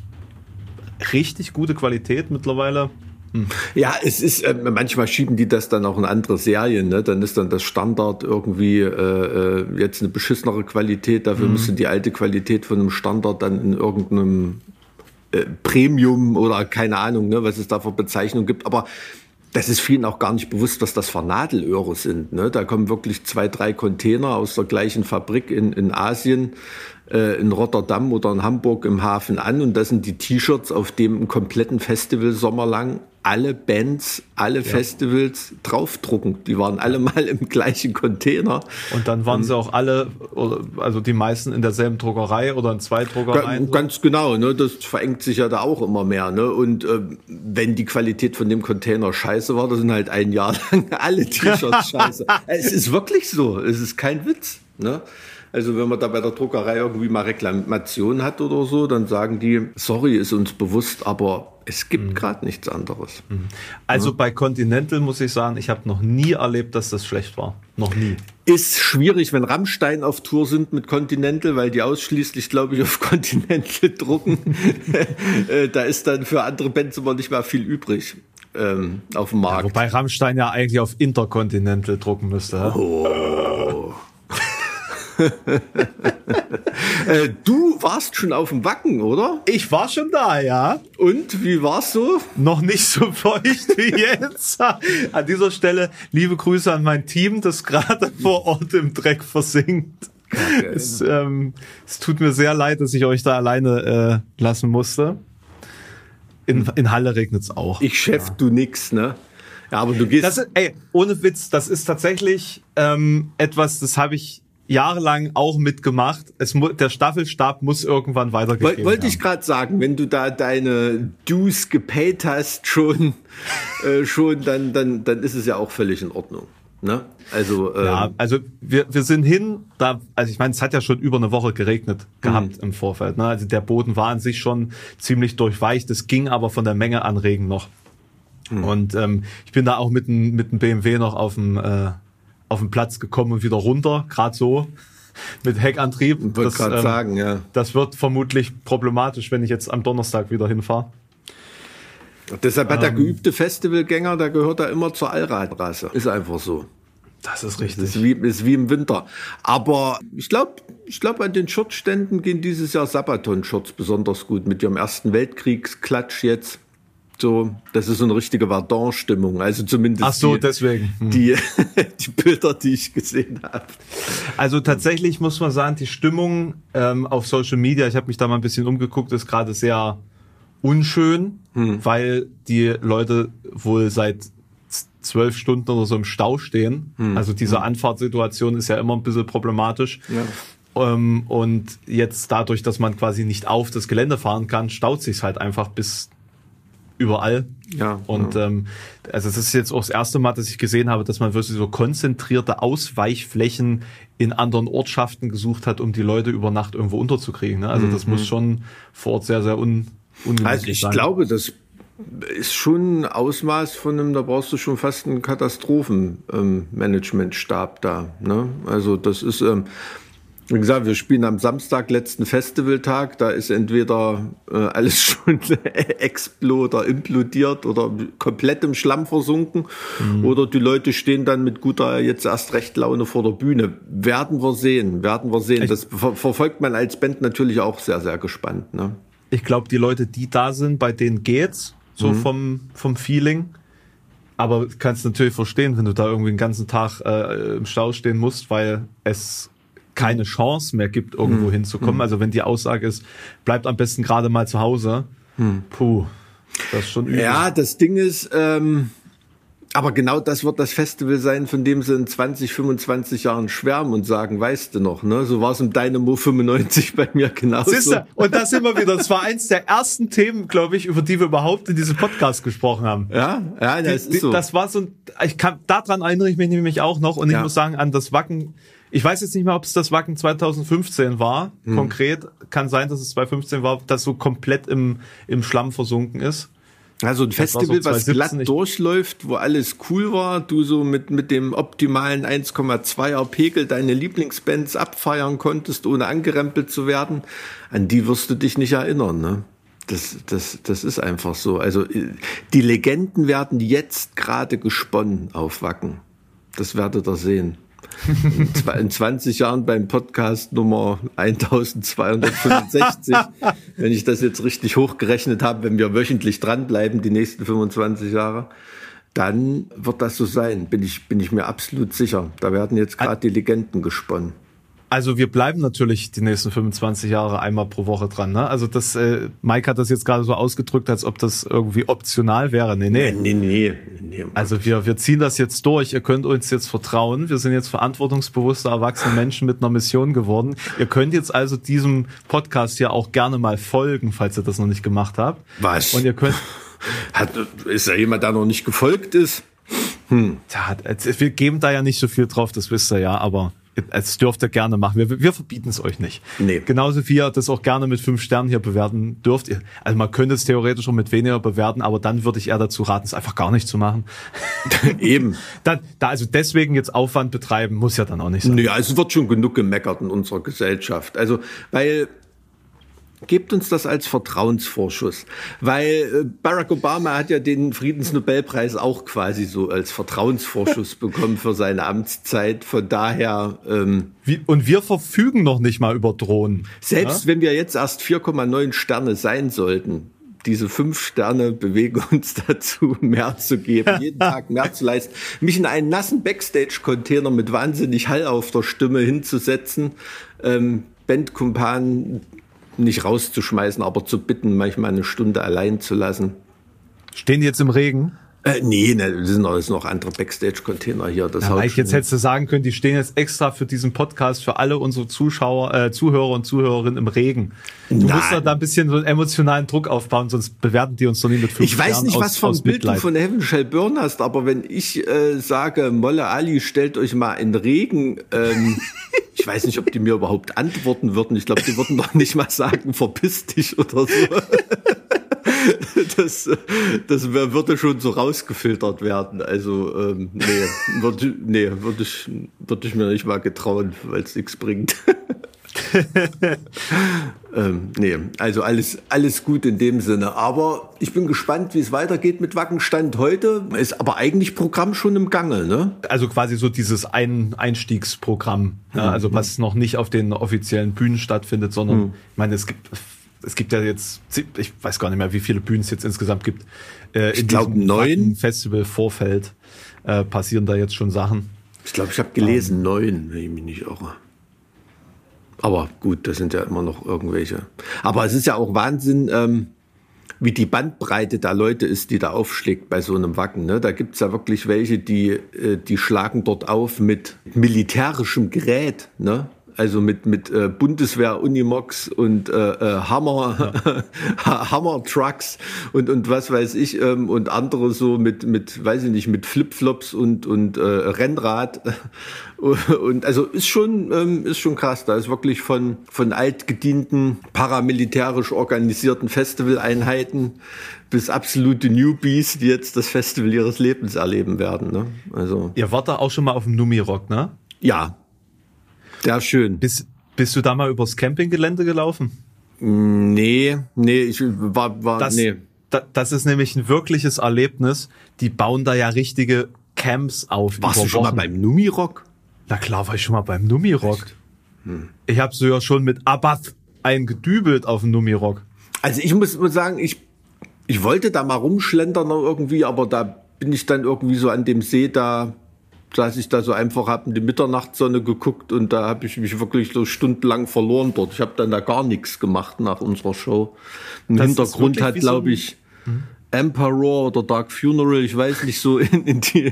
[SPEAKER 3] richtig gute Qualität mittlerweile.
[SPEAKER 1] Hm. Ja, es ist, äh, manchmal schieben die das dann auch in andere Serien, ne? Dann ist dann das Standard irgendwie äh, äh jetzt eine beschissenere Qualität, dafür mhm. müssen die alte Qualität von einem Standard dann in irgendeinem äh, Premium oder keine Ahnung, ne, was es da für Bezeichnung gibt. Aber das ist vielen auch gar nicht bewusst, was das für Nadelöhre sind. Ne? Da kommen wirklich zwei, drei Container aus der gleichen Fabrik in, in Asien in Rotterdam oder in Hamburg im Hafen an und das sind die T-Shirts, auf dem einen kompletten Festival sommerlang alle Bands, alle ja. Festivals draufdrucken. Die waren alle mal im gleichen Container.
[SPEAKER 3] Und dann waren sie auch alle, also die meisten in derselben Druckerei oder in zwei Druckereien.
[SPEAKER 1] Ganz genau, ne? das verengt sich ja da auch immer mehr. Ne? Und äh, wenn die Qualität von dem Container scheiße war, das sind halt ein Jahr lang alle T-Shirts scheiße. es ist wirklich so, es ist kein Witz. Ne? Also wenn man da bei der Druckerei irgendwie mal Reklamation hat oder so, dann sagen die, sorry, ist uns bewusst, aber es gibt mhm. gerade nichts anderes. Mhm.
[SPEAKER 3] Also ja. bei Continental muss ich sagen, ich habe noch nie erlebt, dass das schlecht war. Noch nie.
[SPEAKER 1] Ist schwierig, wenn Rammstein auf Tour sind mit Continental, weil die ausschließlich, glaube ich, auf Continental drucken. Äh, da ist dann für andere Bands immer nicht mehr viel übrig ähm, auf dem Markt. Ja,
[SPEAKER 3] wobei Rammstein ja eigentlich auf Intercontinental drucken müsste. Oh.
[SPEAKER 1] äh, du warst schon auf dem Wacken, oder?
[SPEAKER 3] Ich war schon da, ja.
[SPEAKER 1] Und wie war's so?
[SPEAKER 3] Noch nicht so feucht wie jetzt. An dieser Stelle liebe Grüße an mein Team, das gerade vor Ort im Dreck versinkt. Okay. Es, ähm, es tut mir sehr leid, dass ich euch da alleine äh, lassen musste. In, in Halle regnet's auch.
[SPEAKER 1] Ich chef ja. du nix, ne? Ja, aber du gehst.
[SPEAKER 3] Das ist, ey, ohne Witz, das ist tatsächlich ähm, etwas, das habe ich jahrelang auch mitgemacht. Es mu der Staffelstab muss irgendwann weitergegeben
[SPEAKER 1] Wollte Wollt ich gerade sagen, wenn du da deine Dues gepaid hast schon, äh, schon dann, dann, dann ist es ja auch völlig in Ordnung. Ne? Also,
[SPEAKER 3] ähm, ja, also wir, wir sind hin, da, also ich meine, es hat ja schon über eine Woche geregnet gehabt mhm. im Vorfeld. Ne? Also der Boden war an sich schon ziemlich durchweicht, es ging aber von der Menge an Regen noch. Mhm. Und ähm, ich bin da auch mit dem mit dem BMW noch auf dem äh, auf den Platz gekommen und wieder runter, gerade so mit Heckantrieb.
[SPEAKER 1] Ich gerade ähm, sagen, ja.
[SPEAKER 3] Das wird vermutlich problematisch, wenn ich jetzt am Donnerstag wieder hinfahre.
[SPEAKER 1] Deshalb hat der ähm, geübte Festivalgänger, der gehört da immer zur Allradrasse. Ist einfach so.
[SPEAKER 3] Das ist
[SPEAKER 1] Das
[SPEAKER 3] richtig.
[SPEAKER 1] ist wie, ist wie im Winter. Aber ich glaube, ich glaube, an den Shirtständen gehen dieses Jahr Sabaton-Shirts besonders gut mit ihrem Ersten Weltkriegsklatsch jetzt. So, das ist so eine richtige Verdun-Stimmung. Also zumindest
[SPEAKER 3] Ach so,
[SPEAKER 1] die,
[SPEAKER 3] deswegen. Hm.
[SPEAKER 1] die, die Bilder, die ich gesehen habe.
[SPEAKER 3] Also tatsächlich muss man sagen, die Stimmung ähm, auf Social Media, ich habe mich da mal ein bisschen umgeguckt, ist gerade sehr unschön, weil die Leute wohl seit zwölf Stunden oder so im Stau stehen. Also diese Anfahrtssituation ist ja immer ein bisschen problematisch. Ähm, und jetzt dadurch, dass man quasi nicht auf das Gelände fahren kann, staut sich halt einfach bis überall.
[SPEAKER 1] Ja,
[SPEAKER 3] Und ähm, also es ist jetzt auch das erste Mal, dass ich gesehen habe, dass man wirklich so konzentrierte Ausweichflächen in anderen Ortschaften gesucht hat, um die Leute über Nacht irgendwo unterzukriegen. Ne? Also das muss schon vor Ort sehr, sehr un ungemütlich
[SPEAKER 1] Also ich
[SPEAKER 3] sein.
[SPEAKER 1] glaube, das ist schon ein Ausmaß von einem, da brauchst du schon fast einen Katastrophenmanagementstab da. Ne? Also das ist, ähm, wie gesagt, wir spielen am Samstag letzten Festivaltag, da ist entweder äh, alles schon explo oder implodiert oder komplett im Schlamm versunken oder die Leute stehen dann mit guter jetzt erst recht Laune vor der Bühne. Werden wir sehen, werden wir sehen. Das ver verfolgt man als Band natürlich auch sehr, sehr gespannt. Ne?
[SPEAKER 3] Ich glaube, die Leute, die da sind, bei denen geht's so
[SPEAKER 1] Mhm.
[SPEAKER 3] vom vom Feeling. Aber kannst natürlich verstehen, wenn du da irgendwie den ganzen Tag äh, im Stau stehen musst, weil es keine Chance mehr gibt,
[SPEAKER 1] Mhm.
[SPEAKER 3] irgendwo hinzukommen. Also wenn die Aussage ist, bleibt am besten gerade mal zu Hause. Puh, das ist schon übel.
[SPEAKER 1] Mhm. Ja, das Ding ist, ähm, aber genau das wird das Festival sein, von dem sie in 20, 25 Jahren schwärmen und sagen, weißt du noch, ne? So war es im Dynamo 95 bei mir genauso.
[SPEAKER 3] Siehst du? Und das wir wieder. Das war eins der ersten Themen, glaube ich, über die wir überhaupt in diesem Podcast gesprochen haben.
[SPEAKER 1] Ja, ja, das
[SPEAKER 3] Die-
[SPEAKER 1] ist so.
[SPEAKER 3] Das war so ein, ich kann, daran erinnere ich mich nämlich auch noch und ich
[SPEAKER 1] Ja.
[SPEAKER 3] muss sagen, an das Wacken, ich weiß jetzt nicht mehr, ob es das Wacken 2015 war,
[SPEAKER 1] Hm.
[SPEAKER 3] konkret, kann sein, dass es 2015 war, das so komplett im, im Schlamm versunken ist.
[SPEAKER 1] Also ein
[SPEAKER 3] war so
[SPEAKER 1] Festival, was
[SPEAKER 3] 2017,
[SPEAKER 1] glatt durchläuft, wo alles cool war, du so mit, mit dem optimalen 1,2er Pegel deine Lieblingsbands abfeiern konntest, ohne angerempelt zu werden, an die wirst du dich nicht erinnern, ne? Das, das, das ist einfach so. Also äh, die Legenden werden jetzt gerade gesponnen auf Wacken. Das werdet ihr sehen. In zwa- In 20 Jahren beim Podcast Nummer 1265, wenn ich das jetzt richtig hochgerechnet habe, wenn wir wöchentlich dranbleiben, die nächsten 25 Jahre, dann wird das so sein, bin ich, bin ich mir absolut sicher. Da werden jetzt gerade die Legenden gesponnen.
[SPEAKER 3] Also wir bleiben natürlich die nächsten 25 Jahre einmal pro Woche dran. Ne? Also das, äh, Mike hat das jetzt gerade so ausgedrückt, als ob das irgendwie optional wäre. Nee, nee.
[SPEAKER 1] Nee, nee, nee.
[SPEAKER 3] Also wir, wir ziehen das jetzt durch. Ihr könnt uns jetzt vertrauen. Wir sind jetzt verantwortungsbewusste erwachsene Menschen mit einer Mission geworden. Ihr könnt jetzt also diesem Podcast hier auch gerne mal folgen, falls ihr das noch nicht gemacht habt.
[SPEAKER 1] Was?
[SPEAKER 3] Und ihr könnt,
[SPEAKER 1] Hat, ist ja jemand, der noch nicht gefolgt ist?
[SPEAKER 3] ja, es- wir geben da ja nicht so viel drauf, das wisst ihr ja, aber es dürft ihr gerne machen. Wir, wir verbieten es euch nicht.
[SPEAKER 1] Nee.
[SPEAKER 3] Genauso wie ihr das auch gerne mit fünf Sternen hier bewerten dürft. Ihr- Also man könnte es theoretisch auch mit weniger bewerten, aber dann würde ich eher dazu raten, es einfach gar nicht zu machen.
[SPEAKER 1] Eben.
[SPEAKER 3] Dann, da also deswegen jetzt Aufwand betreiben, muss ja dann auch nicht sein.
[SPEAKER 1] Naja, es wird schon genug gemeckert in unserer Gesellschaft. Also, weil Gebt uns das als Vertrauensvorschuss, weil äh, Barack Obama hat ja den Friedensnobelpreis auch quasi so als Vertrauensvorschuss bekommen für seine Amtszeit. Von daher, ähm,
[SPEAKER 3] Wie, und wir verfügen noch nicht mal über Drohnen.
[SPEAKER 1] selbst wenn wir jetzt erst 4,9 Sterne sein sollten, diese fünf Sterne bewegen uns dazu, mehr zu geben, jeden Tag mehr zu leisten, mich in einen nassen Backstage-Container mit wahnsinnig Hall auf der Stimme hinzusetzen, ähm, Bandkumpanen nicht rauszuschmeißen, aber zu bitten, manchmal eine Stunde allein zu lassen.
[SPEAKER 3] Stehen die jetzt im Regen?
[SPEAKER 1] Äh, nee, ne, das sind alles noch andere Backstage-Container hier. Das
[SPEAKER 3] Mike, jetzt hättest du sagen können, die stehen jetzt extra für diesen Podcast für alle unsere Zuschauer, äh, Zuhörer und Zuhörerinnen im Regen. Du
[SPEAKER 1] Nein.
[SPEAKER 3] musst da, da ein bisschen so einen emotionalen Druck aufbauen, sonst bewerten die uns doch nie mit fünf
[SPEAKER 1] Ich weiß nicht,
[SPEAKER 3] aus,
[SPEAKER 1] was für ein Bild du von Heaven Shall Burn hast, aber wenn ich äh, sage, Molle Ali, stellt euch mal in Regen, ähm, ich weiß nicht, ob die mir überhaupt antworten würden. Ich glaube, die würden doch nicht mal sagen, verpiss dich oder so. Das, das würde schon so rausgefiltert werden. Also, ähm, nee, würde nee, würd ich, würd ich mir nicht mal getrauen, weil es nichts bringt. ähm, nee, also alles, alles gut in dem Sinne. Aber ich bin gespannt, wie es weitergeht mit Wackenstand heute. Ist aber eigentlich Programm schon im Gange, ne?
[SPEAKER 3] Also quasi so dieses Ein Einstiegsprogramm, mhm. ja, also was noch nicht auf den offiziellen Bühnen stattfindet, sondern mhm. ich meine, es gibt es gibt ja jetzt, ich weiß gar nicht mehr, wie viele Bühnen es jetzt insgesamt gibt.
[SPEAKER 1] Äh, ich glaube neun.
[SPEAKER 3] Festival-Vorfeld äh, passieren da jetzt schon Sachen.
[SPEAKER 1] Ich glaube, ich habe gelesen, ähm, neun, wenn ich mich nicht irre. Aber gut, das sind ja immer noch irgendwelche. Aber es ist ja auch Wahnsinn, ähm, wie die Bandbreite der Leute ist, die da aufschlägt bei so einem Wacken. Ne? Da gibt's ja wirklich welche, die, äh, die schlagen dort auf mit militärischem Gerät. Ne? Also mit, mit äh, Bundeswehr Unimox und äh, äh, Hammer, ja. Hammer Trucks und, und was weiß ich ähm, und andere so mit, mit, weiß ich nicht, mit Flipflops und, und äh, Rennrad. Und also ist schon, ähm, ist schon krass. Da ist wirklich von, von altgedienten, paramilitärisch organisierten Festivaleinheiten bis absolute Newbies, die jetzt das Festival ihres Lebens erleben werden. Ne?
[SPEAKER 3] Also. Ihr wart da auch schon mal auf dem Numirock, ne?
[SPEAKER 1] Ja, ja, schön.
[SPEAKER 3] Bist, bist du da mal übers Campinggelände gelaufen?
[SPEAKER 1] Nee, nee, ich war, war
[SPEAKER 3] das,
[SPEAKER 1] nee.
[SPEAKER 3] Da, das ist nämlich ein wirkliches Erlebnis. Die bauen da ja richtige Camps auf.
[SPEAKER 1] Warst du schon Wochen. mal beim Numirock?
[SPEAKER 3] Na klar, war ich schon mal beim Numirock. Hm. Ich habe so ja schon mit Abath eingedübelt auf dem Numirock.
[SPEAKER 1] Also ich muss, muss sagen, ich, ich wollte da mal rumschlendern irgendwie, aber da bin ich dann irgendwie so an dem See da saß ich da so einfach, habe in die Mitternachtssonne geguckt und da habe ich mich wirklich so stundenlang verloren dort. Ich habe dann da gar nichts gemacht nach unserer Show. Im das Hintergrund hat, glaube ich, hm? Emperor oder Dark Funeral, ich weiß nicht, so in, in, die,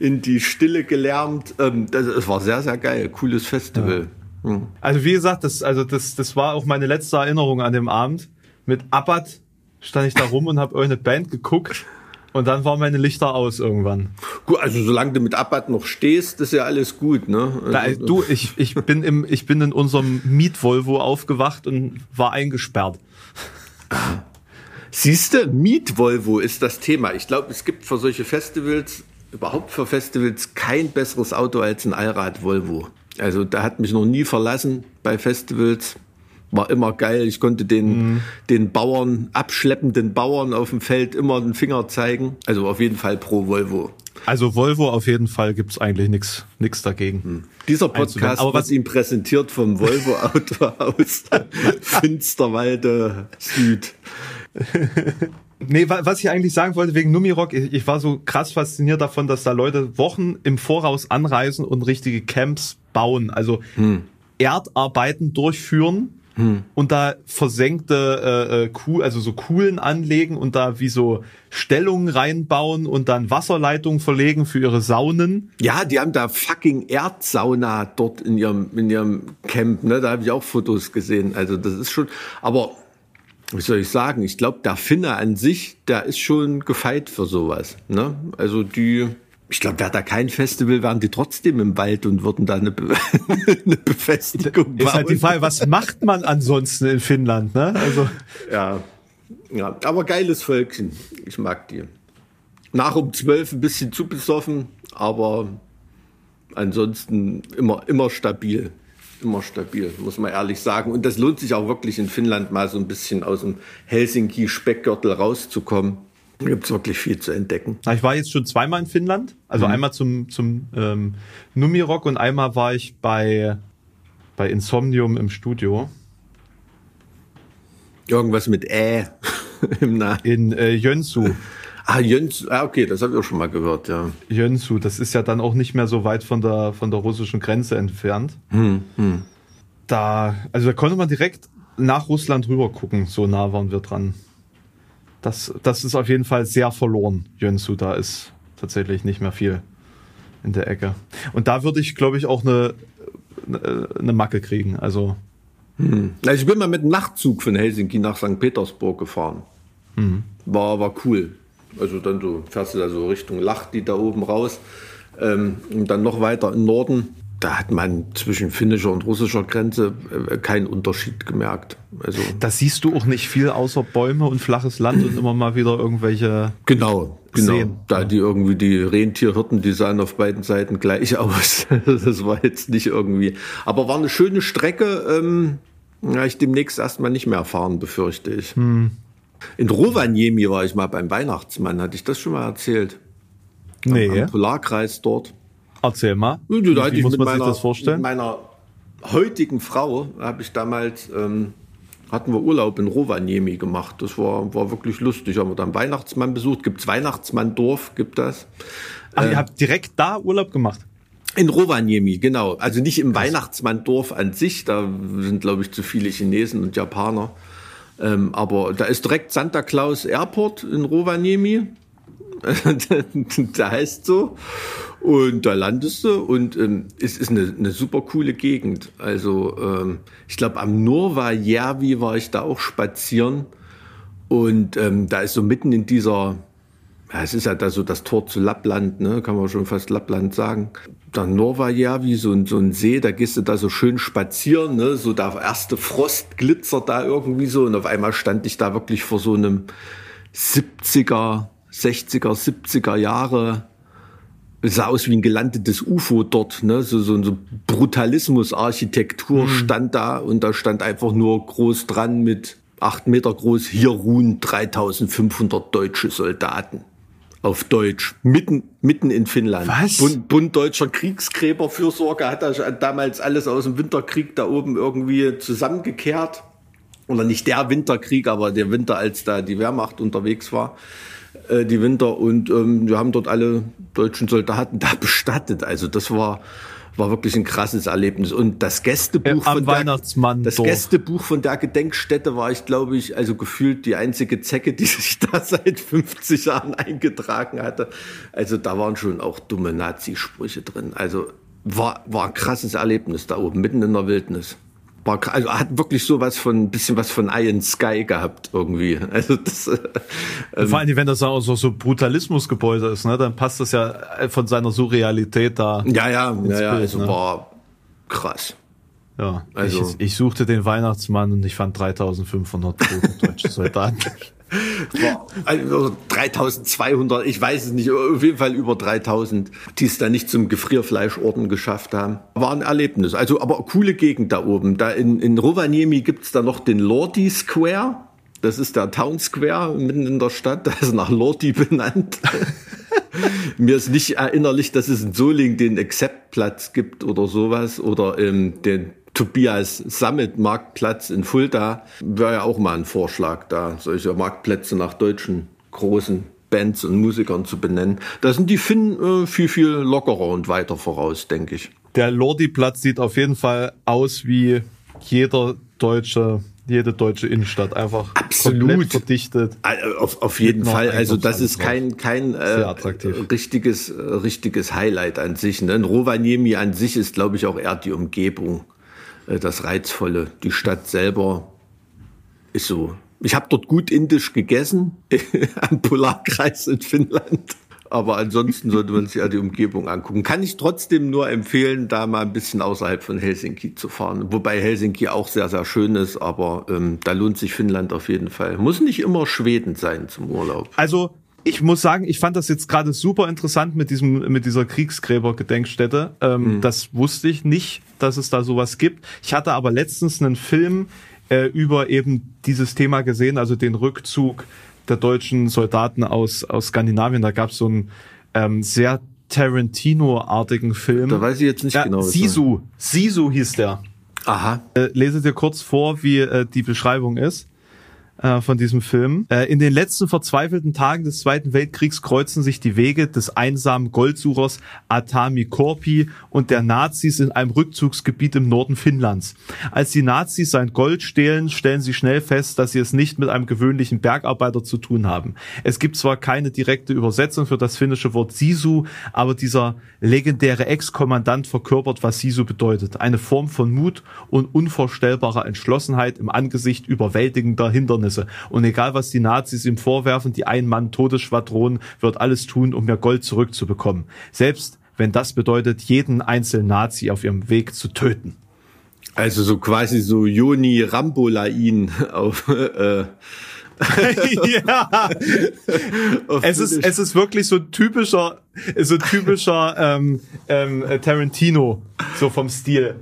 [SPEAKER 1] in die Stille gelärmt. Ähm, das war sehr, sehr geil. Cooles Festival.
[SPEAKER 3] Ja. Hm. Also wie gesagt, das, also das, das war auch meine letzte Erinnerung an dem Abend. Mit Abbat stand ich da rum und habe irgendeine Band geguckt. Und dann waren meine Lichter aus irgendwann.
[SPEAKER 1] Gut, also solange du mit Abbott noch stehst, ist ja alles gut, ne?
[SPEAKER 3] Also, da, du, ich, ich bin im, ich bin in unserem Miet-Volvo aufgewacht und war eingesperrt.
[SPEAKER 1] Siehste, Miet-Volvo ist das Thema. Ich glaube, es gibt für solche Festivals, überhaupt für Festivals, kein besseres Auto als ein Allrad-Volvo. Also da hat mich noch nie verlassen bei Festivals war immer geil. Ich konnte den, mhm. den Bauern, abschleppenden Bauern auf dem Feld immer den Finger zeigen. Also auf jeden Fall pro Volvo.
[SPEAKER 3] Also Volvo auf jeden Fall gibt's eigentlich nichts nix dagegen.
[SPEAKER 1] Hm. Dieser Podcast Aber was ihm präsentiert vom Volvo Autohaus Finsterwalde Süd.
[SPEAKER 3] Nee, was ich eigentlich sagen wollte wegen Numirock, ich war so krass fasziniert davon, dass da Leute Wochen im Voraus anreisen und richtige Camps bauen, also hm. Erdarbeiten durchführen hm. und da versenkte äh, äh, Kuh, also so Kuhlen anlegen und da wie so Stellungen reinbauen und dann Wasserleitungen verlegen für ihre Saunen.
[SPEAKER 1] Ja, die haben da fucking Erdsauna dort in ihrem in ihrem Camp, ne? Da habe ich auch Fotos gesehen. Also das ist schon, aber wie soll ich sagen? Ich glaube, der Finne an sich, der ist schon gefeit für sowas. Ne? Also die ich glaube, wäre da kein Festival, wären die trotzdem im Wald und würden da eine, Be eine Befestigung
[SPEAKER 3] bauen. Ist halt die Frage, was macht man ansonsten in Finnland? Ne? Also
[SPEAKER 1] ja, ja, aber geiles Völkchen. Ich mag die. Nach um zwölf ein bisschen zu besoffen, aber ansonsten immer, immer stabil. Immer stabil, muss man ehrlich sagen. Und das lohnt sich auch wirklich in Finnland mal so ein bisschen aus dem Helsinki-Speckgürtel rauszukommen gibt es wirklich viel zu entdecken.
[SPEAKER 3] Ich war jetzt schon zweimal in Finnland. Also mhm. einmal zum, zum ähm, Numirock und einmal war ich bei, bei Insomnium im Studio.
[SPEAKER 1] Irgendwas mit Ä
[SPEAKER 3] im Namen. In äh, Jönssu.
[SPEAKER 1] Ah, Jönssu, ah, okay, das habe ich auch schon mal gehört, ja.
[SPEAKER 3] Jönssu, das ist ja dann auch nicht mehr so weit von der, von der russischen Grenze entfernt. Hm, hm. Da, also da konnte man direkt nach Russland rüber gucken, so nah waren wir dran das, das ist auf jeden Fall sehr verloren. Jönssu, da ist tatsächlich nicht mehr viel in der Ecke. Und da würde ich, glaube ich, auch eine, eine Macke kriegen. Also.
[SPEAKER 1] Hm. Also ich bin mal mit einem Nachtzug von Helsinki nach St. Petersburg gefahren. Hm. War, war cool. Also dann so fährst du da so Richtung Lahti da oben raus ähm, und dann noch weiter im Norden da hat man zwischen finnischer und russischer Grenze äh, keinen Unterschied gemerkt. Also
[SPEAKER 3] Da siehst du auch nicht viel außer Bäume und flaches Land und immer mal wieder irgendwelche.
[SPEAKER 1] genau, genau.
[SPEAKER 3] Seen.
[SPEAKER 1] Da die irgendwie die Rentierhirten, die sahen auf beiden Seiten gleich aus. Das war jetzt nicht irgendwie. Aber war eine schöne Strecke. Ähm, ja, ich demnächst erstmal nicht mehr fahren, befürchte ich.
[SPEAKER 3] Hm.
[SPEAKER 1] In Rovaniemi war ich mal beim Weihnachtsmann. Hatte ich das schon mal erzählt?
[SPEAKER 3] Nee.
[SPEAKER 1] Am Polarkreis dort.
[SPEAKER 3] Erzähl mal.
[SPEAKER 1] Du, da
[SPEAKER 3] Wie muss man
[SPEAKER 1] meiner,
[SPEAKER 3] sich das vorstellen?
[SPEAKER 1] Mit meiner heutigen Frau habe ich damals, ähm, hatten wir Urlaub in Rovaniemi gemacht. Das war, war wirklich lustig. Haben wir dann Weihnachtsmann besucht. Gibt's Weihnachtsmanndorf? Gibt das?
[SPEAKER 3] Ach,
[SPEAKER 1] Äh.
[SPEAKER 3] ihr habt direkt da Urlaub gemacht.
[SPEAKER 1] In Rovaniemi, genau. Also nicht im Weihnachtsmanndorf an sich. Da sind, glaube ich, zu viele Chinesen und Japaner. Ähm, aber da ist direkt Santa Claus Airport in Rovaniemi. der heißt so. Und da landest du und ähm, es ist eine, eine super coole Gegend. Also ähm, ich glaube am Norvajärvi war ich da auch spazieren und ähm, da ist so mitten in dieser, ja, es ist ja da so das Tor zu Lappland, ne, kann man schon fast Lappland sagen. Der Norvajärvi, so, ein- so ein See, da gehst du da so schön spazieren, ne, so der erste Frost glitzert da irgendwie so und auf einmal stand ich da wirklich vor so einem 70er, 60er, 70er Jahre es sah aus wie ein gelandetes UFO dort, ne? So, so, so Brutalismus-Architektur stand da und da stand einfach nur groß dran mit acht Meter groß, hier ruhen 3500 deutsche Soldaten. Auf Deutsch. Mitten, mitten in Finnland.
[SPEAKER 3] Was?
[SPEAKER 1] Bund, Bund deutscher Kriegsgräberfürsorge hat da damals alles aus dem Winterkrieg da oben irgendwie zusammengekehrt. Oder nicht der Winterkrieg, aber der Winter, als da die Wehrmacht unterwegs war äh, die Winter und ähm, wir haben dort alle deutschen Soldaten da bestattet. Also das war war wirklich ein krasses Erlebnis und das Gästebuch
[SPEAKER 3] Äh, am
[SPEAKER 1] von der,
[SPEAKER 3] Weihnachtsmann
[SPEAKER 1] das. Gästebuch von der Gedenkstätte war ich glaube ich also gefühlt die einzige Zecke, die sich da seit 50 Jahren eingetragen hatte. Also da waren schon auch dumme Nazi-Sprüche drin. Also war war ein krasses Erlebnis da oben mitten in der Wildnis. Kr- also hat wirklich so was von ein bisschen was von Iron Sky gehabt irgendwie. Also das äh,
[SPEAKER 3] Vor allem, wenn das auch so, so Brutalismusgebäude ist, ne, dann passt das ja von seiner Surrealität da.
[SPEAKER 1] Ja, ja, ja, ja, also
[SPEAKER 3] ne?
[SPEAKER 1] war krass.
[SPEAKER 3] Ja,
[SPEAKER 1] Also-
[SPEAKER 3] ich, ich suchte den Weihnachtsmann und ich fand 3500 tote deutsche Soldaten.
[SPEAKER 1] War, also 3200, ich weiß es nicht, auf jeden Fall über 3000, die es dann nicht zum Gefrierfleischorden geschafft haben. War ein Erlebnis. Also, aber coole Gegend da oben. Da in, in Rovaniemi gibt's da noch den Lordi Square. Das ist der Town Square mitten in der Stadt. Das ist nach Lordi benannt. Mir ist nicht erinnerlich, dass es in Solingen den Accept-Platz gibt oder sowas oder ähm, den Tobias Summit Marktplatz in Fulda. Wäre ja auch mal ein Vorschlag, da solche Marktplätze nach deutschen großen Bands und Musikern zu benennen. Da sind die Finnen äh, viel, viel lockerer und weiter voraus, denke ich.
[SPEAKER 3] Der Lordi-Platz sieht auf jeden Fall aus wie jeder deutsche, jede deutsche Innenstadt. Einfach
[SPEAKER 1] Absolut.
[SPEAKER 3] verdichtet.
[SPEAKER 1] Also Auf, auf jeden Fall. Also das ist kein, kein äh, richtiges, äh, richtiges Highlight an sich. Ne? Rovaniemi an sich ist, glaube ich, auch eher die Umgebung das Reizvolle. Die Stadt selber ist so. Ich habe dort gut indisch gegessen am Polarkreis in Finnland. Aber ansonsten sollte man sich ja die Umgebung angucken. Kann ich trotzdem nur empfehlen, da mal ein bisschen außerhalb von Helsinki zu fahren. Wobei Helsinki auch sehr, sehr schön ist, aber ähm, da lohnt sich Finnland auf jeden Fall. Muss nicht immer Schweden sein zum Urlaub.
[SPEAKER 3] Also, ich muss sagen, ich fand das jetzt gerade super interessant mit diesem, mit dieser Kriegsgräber-Gedenkstätte. Ähm, Das wusste ich nicht, dass es da sowas gibt. Ich hatte aber letztens einen Film äh, über eben dieses Thema gesehen, also den Rückzug der deutschen Soldaten aus, aus Skandinavien. Da gab es so einen ähm, sehr Tarantino-artigen Film.
[SPEAKER 1] Da weiß ich jetzt nicht
[SPEAKER 3] ja,
[SPEAKER 1] genau.
[SPEAKER 3] Sisu. Sisu hieß der.
[SPEAKER 1] Aha.
[SPEAKER 3] Äh, lese dir kurz vor, wie äh, die Beschreibung ist äh, von diesem Film. Äh, in den letzten verzweifelten Tagen des Zweiten Weltkriegs kreuzen sich die Wege des einsamen Goldsuchers Atami Korpi und der Nazis in einem Rückzugsgebiet im Norden Finnlands. Als die Nazis sein Gold stehlen, stellen sie schnell fest, dass sie es nicht mit einem gewöhnlichen Bergarbeiter zu tun haben. Es gibt zwar keine direkte Übersetzung für das finnische Wort Sisu, aber dieser legendäre Ex-Kommandant verkörpert, was Sisu bedeutet. Eine Form von Mut und unvorstellbarer Entschlossenheit im Angesicht überwältigender Hindernisse. Und egal was die Nazis ihm vorwerfen, die Ein-Mann-Todesschwadron wird alles tun, um ihr Gold zurückzubekommen. Selbst wenn das bedeutet, jeden einzelnen Nazi auf ihrem Weg zu töten.
[SPEAKER 1] Also so quasi so Joni Rambolain auf äh,
[SPEAKER 3] ja. es ist, es ist wirklich so typischer, so typischer ähm, ähm, Tarantino, so vom Stil.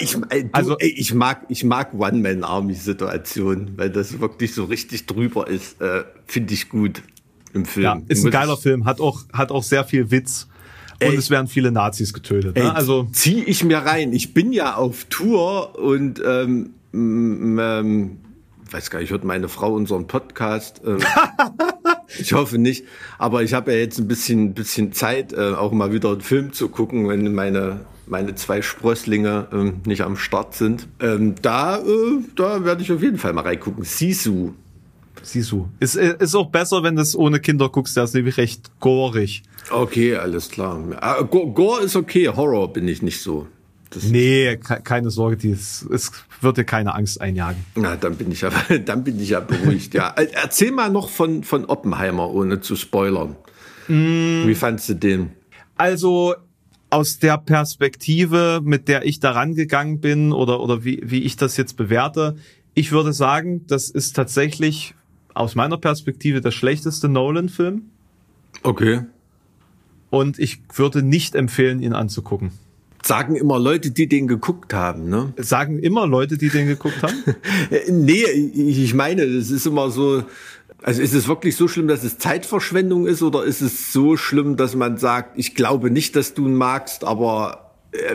[SPEAKER 1] Ich, äh, du, also ich mag ich mag One Man Army Situation, weil das wirklich so richtig drüber ist. Äh, Finde ich gut im Film. Ja,
[SPEAKER 3] ist ein geiler Film, hat auch hat auch sehr viel Witz. Und ey, es werden viele Nazis getötet. Ne?
[SPEAKER 1] Ey, also zieh ich mir rein. Ich bin ja auf Tour und ähm, ähm, weiß gar nicht, hört meine Frau unseren Podcast? Ähm, ich hoffe nicht. Aber ich habe ja jetzt ein bisschen, bisschen Zeit, äh, auch mal wieder einen Film zu gucken, wenn meine meine zwei Sprösslinge ähm, nicht am Start sind. Ähm, da äh, da werde ich auf jeden Fall mal reingucken. Sisu.
[SPEAKER 3] Sisu. Ist, äh, ist auch besser, wenn du es ohne Kinder guckst. Der ist nämlich recht gorig.
[SPEAKER 1] Okay, alles klar. Ah, Gore ist okay. Horror bin ich nicht so.
[SPEAKER 3] Das nee, keine Sorge, die ist, es wird dir keine Angst einjagen.
[SPEAKER 1] Na, dann bin ich ja, dann bin ich ja beruhigt, ja. Äh, erzähl mal noch von, von Oppenheimer, ohne zu spoilern. Mm. Wie fandst du den?
[SPEAKER 3] Also, aus der Perspektive, mit der ich da rangegangen bin oder, oder wie, wie ich das jetzt bewerte, ich würde sagen, das ist tatsächlich aus meiner Perspektive der schlechteste Nolan-Film.
[SPEAKER 1] Okay.
[SPEAKER 3] Und ich würde nicht empfehlen, ihn anzugucken.
[SPEAKER 1] Sagen immer Leute, die den geguckt haben, ne?
[SPEAKER 3] Sagen immer Leute, die den geguckt haben?
[SPEAKER 1] nee, ich meine, es ist immer so, also ist es wirklich so schlimm, dass es Zeitverschwendung ist oder ist es so schlimm, dass man sagt, ich glaube nicht, dass du ihn magst, aber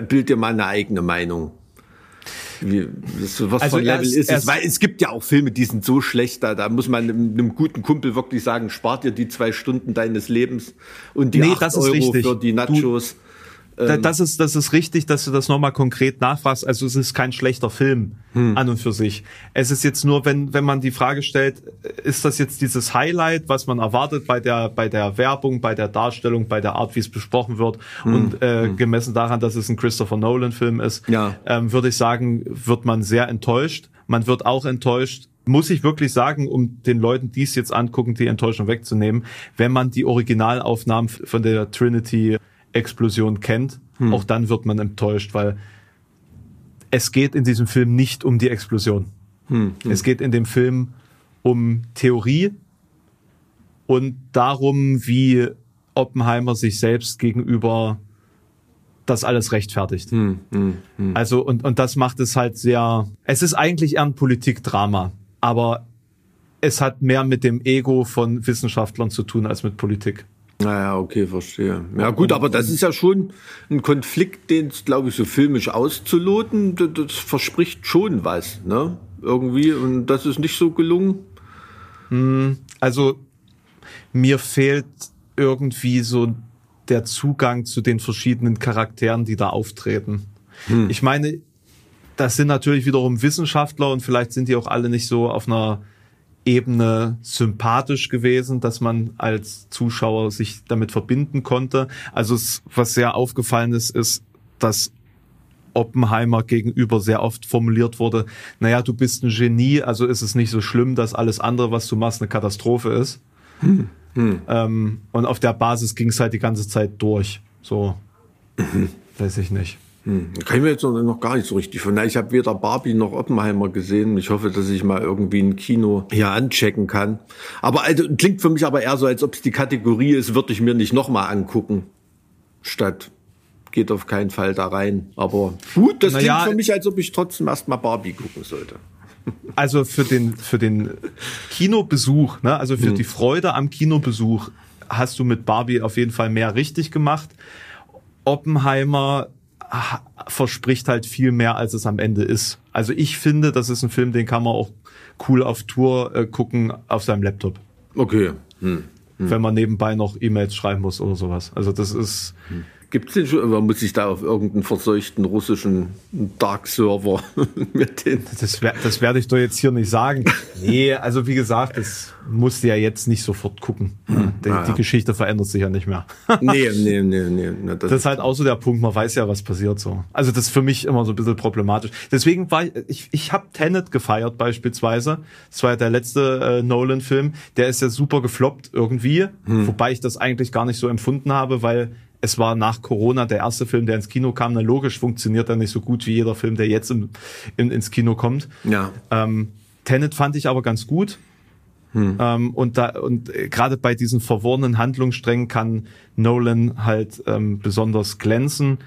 [SPEAKER 1] bild dir mal eine eigene Meinung? Wie, was also für Level ist es? Weil es gibt ja auch Filme, die sind so schlecht, da, da muss man einem, einem guten Kumpel wirklich sagen, spart dir die zwei Stunden deines Lebens und die nee, acht Euro richtig. für die Nachos. Du,
[SPEAKER 3] ähm, das ist, das ist richtig, dass du das nochmal konkret nachfragst. Also es ist kein schlechter Film hm. an und für sich. Es ist jetzt nur, wenn, wenn man die Frage stellt, ist das jetzt dieses Highlight, was man erwartet bei der, bei der Werbung, bei der Darstellung, bei der Art, wie es besprochen wird hm. und äh, hm. gemessen daran, dass es ein Christopher Nolan Film ist, ja. ähm, würde ich sagen, wird man sehr enttäuscht. Man wird auch enttäuscht, muss ich wirklich sagen, um den Leuten, die es jetzt angucken, die Enttäuschung wegzunehmen, wenn man die Originalaufnahmen von der Trinity Explosion kennt, hm. auch dann wird man enttäuscht, weil es geht in diesem Film nicht um die Explosion. Hm. Hm. Es geht in dem Film um Theorie und darum, wie Oppenheimer sich selbst gegenüber das alles rechtfertigt. Hm, hm, hm. Also, und, und das macht es halt sehr, es ist eigentlich eher ein Politikdrama, aber es hat mehr mit dem Ego von Wissenschaftlern zu tun als mit Politik.
[SPEAKER 1] Naja, okay, verstehe. Ja gut, aber das ist ja schon ein Konflikt, den es, glaube ich, so filmisch auszuloten, das, das, verspricht schon was, ne? Irgendwie. Und das ist nicht so gelungen.
[SPEAKER 3] Hm, also mir fehlt irgendwie so der Zugang zu den verschiedenen Charakteren, die da auftreten. Hm. Ich meine, das sind natürlich wiederum Wissenschaftler und vielleicht sind die auch alle nicht so auf einer Ebene sympathisch gewesen, dass man als Zuschauer sich damit verbinden konnte. Also es, was sehr aufgefallen ist, ist, dass Oppenheimer gegenüber sehr oft formuliert wurde, naja, du bist ein Genie, also ist es nicht so schlimm, dass alles andere, was du machst, eine Katastrophe ist. Hm. Hm. Ähm, und auf der Basis ging es halt die ganze Zeit durch. So, mhm. weiß ich nicht.
[SPEAKER 1] Hm. Kann ich mir jetzt noch gar nicht so richtig von. Ich habe weder Barbie noch Oppenheimer gesehen. Ich hoffe, dass ich mal irgendwie ein Kino hier anchecken kann. Aber also, klingt für mich aber eher so, als ob es die Kategorie ist, würde ich mir nicht nochmal angucken. Statt geht auf keinen Fall da rein. Aber gut, das naja, klingt für mich, als ob ich trotzdem erstmal Barbie gucken sollte.
[SPEAKER 3] Also für den, für den Kinobesuch, ne, also für hm. die Freude am Kinobesuch hast du mit Barbie auf jeden Fall mehr richtig gemacht. Oppenheimer verspricht halt viel mehr, als es am Ende ist. Also ich finde, das ist ein Film, den kann man auch cool auf Tour äh, gucken auf seinem Laptop.
[SPEAKER 1] Okay. Hm.
[SPEAKER 3] Hm. Wenn man nebenbei noch E-Mails schreiben muss oder sowas. Also das ist.
[SPEAKER 1] Hm. Gibt es den schon, man muss sich da auf irgendeinen verseuchten russischen Dark-Server mit den...
[SPEAKER 3] Das, das werde ich doch jetzt hier nicht sagen. Nee, also wie gesagt, das musst du ja jetzt nicht sofort gucken. Hm, die, ah, die, Geschichte verändert sich ja nicht mehr.
[SPEAKER 1] nee, nee, nee, nee. Das,
[SPEAKER 3] das ist halt auch so der Punkt, man weiß ja, was passiert so. Also das ist für mich immer so ein bisschen problematisch. Deswegen war ich, ich, ich habe Tenet gefeiert beispielsweise. Das war ja der letzte äh, Nolan-Film. Der ist ja super gefloppt irgendwie, hm. wobei ich das eigentlich gar nicht so empfunden habe, weil es war nach Corona der erste Film, der ins Kino kam. Na logisch funktioniert er nicht so gut wie jeder Film, der jetzt im, in, ins Kino kommt.
[SPEAKER 1] Ja.
[SPEAKER 3] Ähm, Tenet fand ich aber ganz gut. Hm. Ähm, und da und äh, gerade bei diesen verworrenen Handlungssträngen kann Nolan halt ähm, besonders glänzen.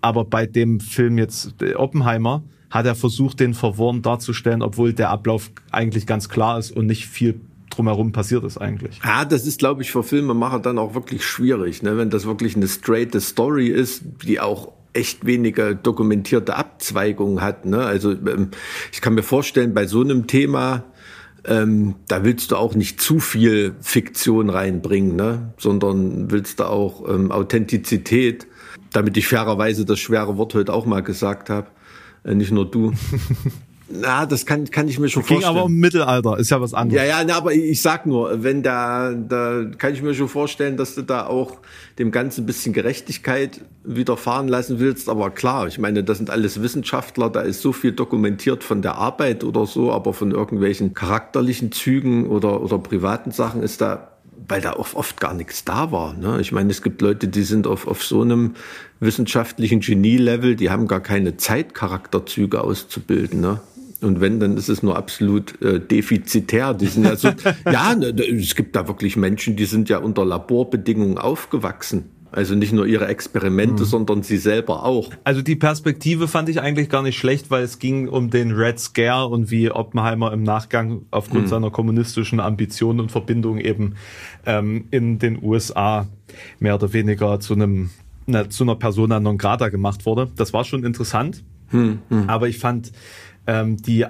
[SPEAKER 3] Aber bei dem Film jetzt äh, Oppenheimer hat er versucht, den verworren darzustellen, obwohl der Ablauf eigentlich ganz klar ist und nicht viel drumherum passiert ist eigentlich.
[SPEAKER 1] Ja, das ist, glaube ich, für Filmemacher dann auch wirklich schwierig, ne? wenn das wirklich eine straight Story ist, die auch echt wenige dokumentierte Abzweigungen hat. Ne? Also ähm, ich kann mir vorstellen, bei so einem Thema, ähm, da willst du auch nicht zu viel Fiktion reinbringen, ne? sondern willst du auch ähm, Authentizität, damit ich fairerweise das schwere Wort heute auch mal gesagt habe, äh, nicht nur du. Na, das kann, kann ich mir schon
[SPEAKER 3] Ging
[SPEAKER 1] vorstellen.
[SPEAKER 3] aber im Mittelalter, ist ja was anderes.
[SPEAKER 1] Ja, ja, na, aber ich sag nur, wenn da, da kann ich mir schon vorstellen, dass du da auch dem Ganzen ein bisschen Gerechtigkeit widerfahren lassen willst. Aber klar, ich meine, das sind alles Wissenschaftler, da ist so viel dokumentiert von der Arbeit oder so, aber von irgendwelchen charakterlichen Zügen oder, oder privaten Sachen ist da weil da oft, oft gar nichts da war. Ne? Ich meine, es gibt Leute, die sind auf, auf so einem wissenschaftlichen Genie-Level, die haben gar keine Zeit, Charakterzüge auszubilden. Ne? Und wenn, dann ist es nur absolut äh, defizitär. Die sind ja, so, ja, ne, es gibt da wirklich Menschen, die sind ja unter Laborbedingungen aufgewachsen. Also nicht nur ihre Experimente, mhm. sondern sie selber auch.
[SPEAKER 3] Also die Perspektive fand ich eigentlich gar nicht schlecht, weil es ging um den Red Scare und wie Oppenheimer im Nachgang aufgrund mhm. seiner kommunistischen Ambitionen und Verbindungen eben ähm, in den USA mehr oder weniger zu einem na, zu einer Persona non grata gemacht wurde. Das war schon interessant. Mhm. Aber ich fand ähm, die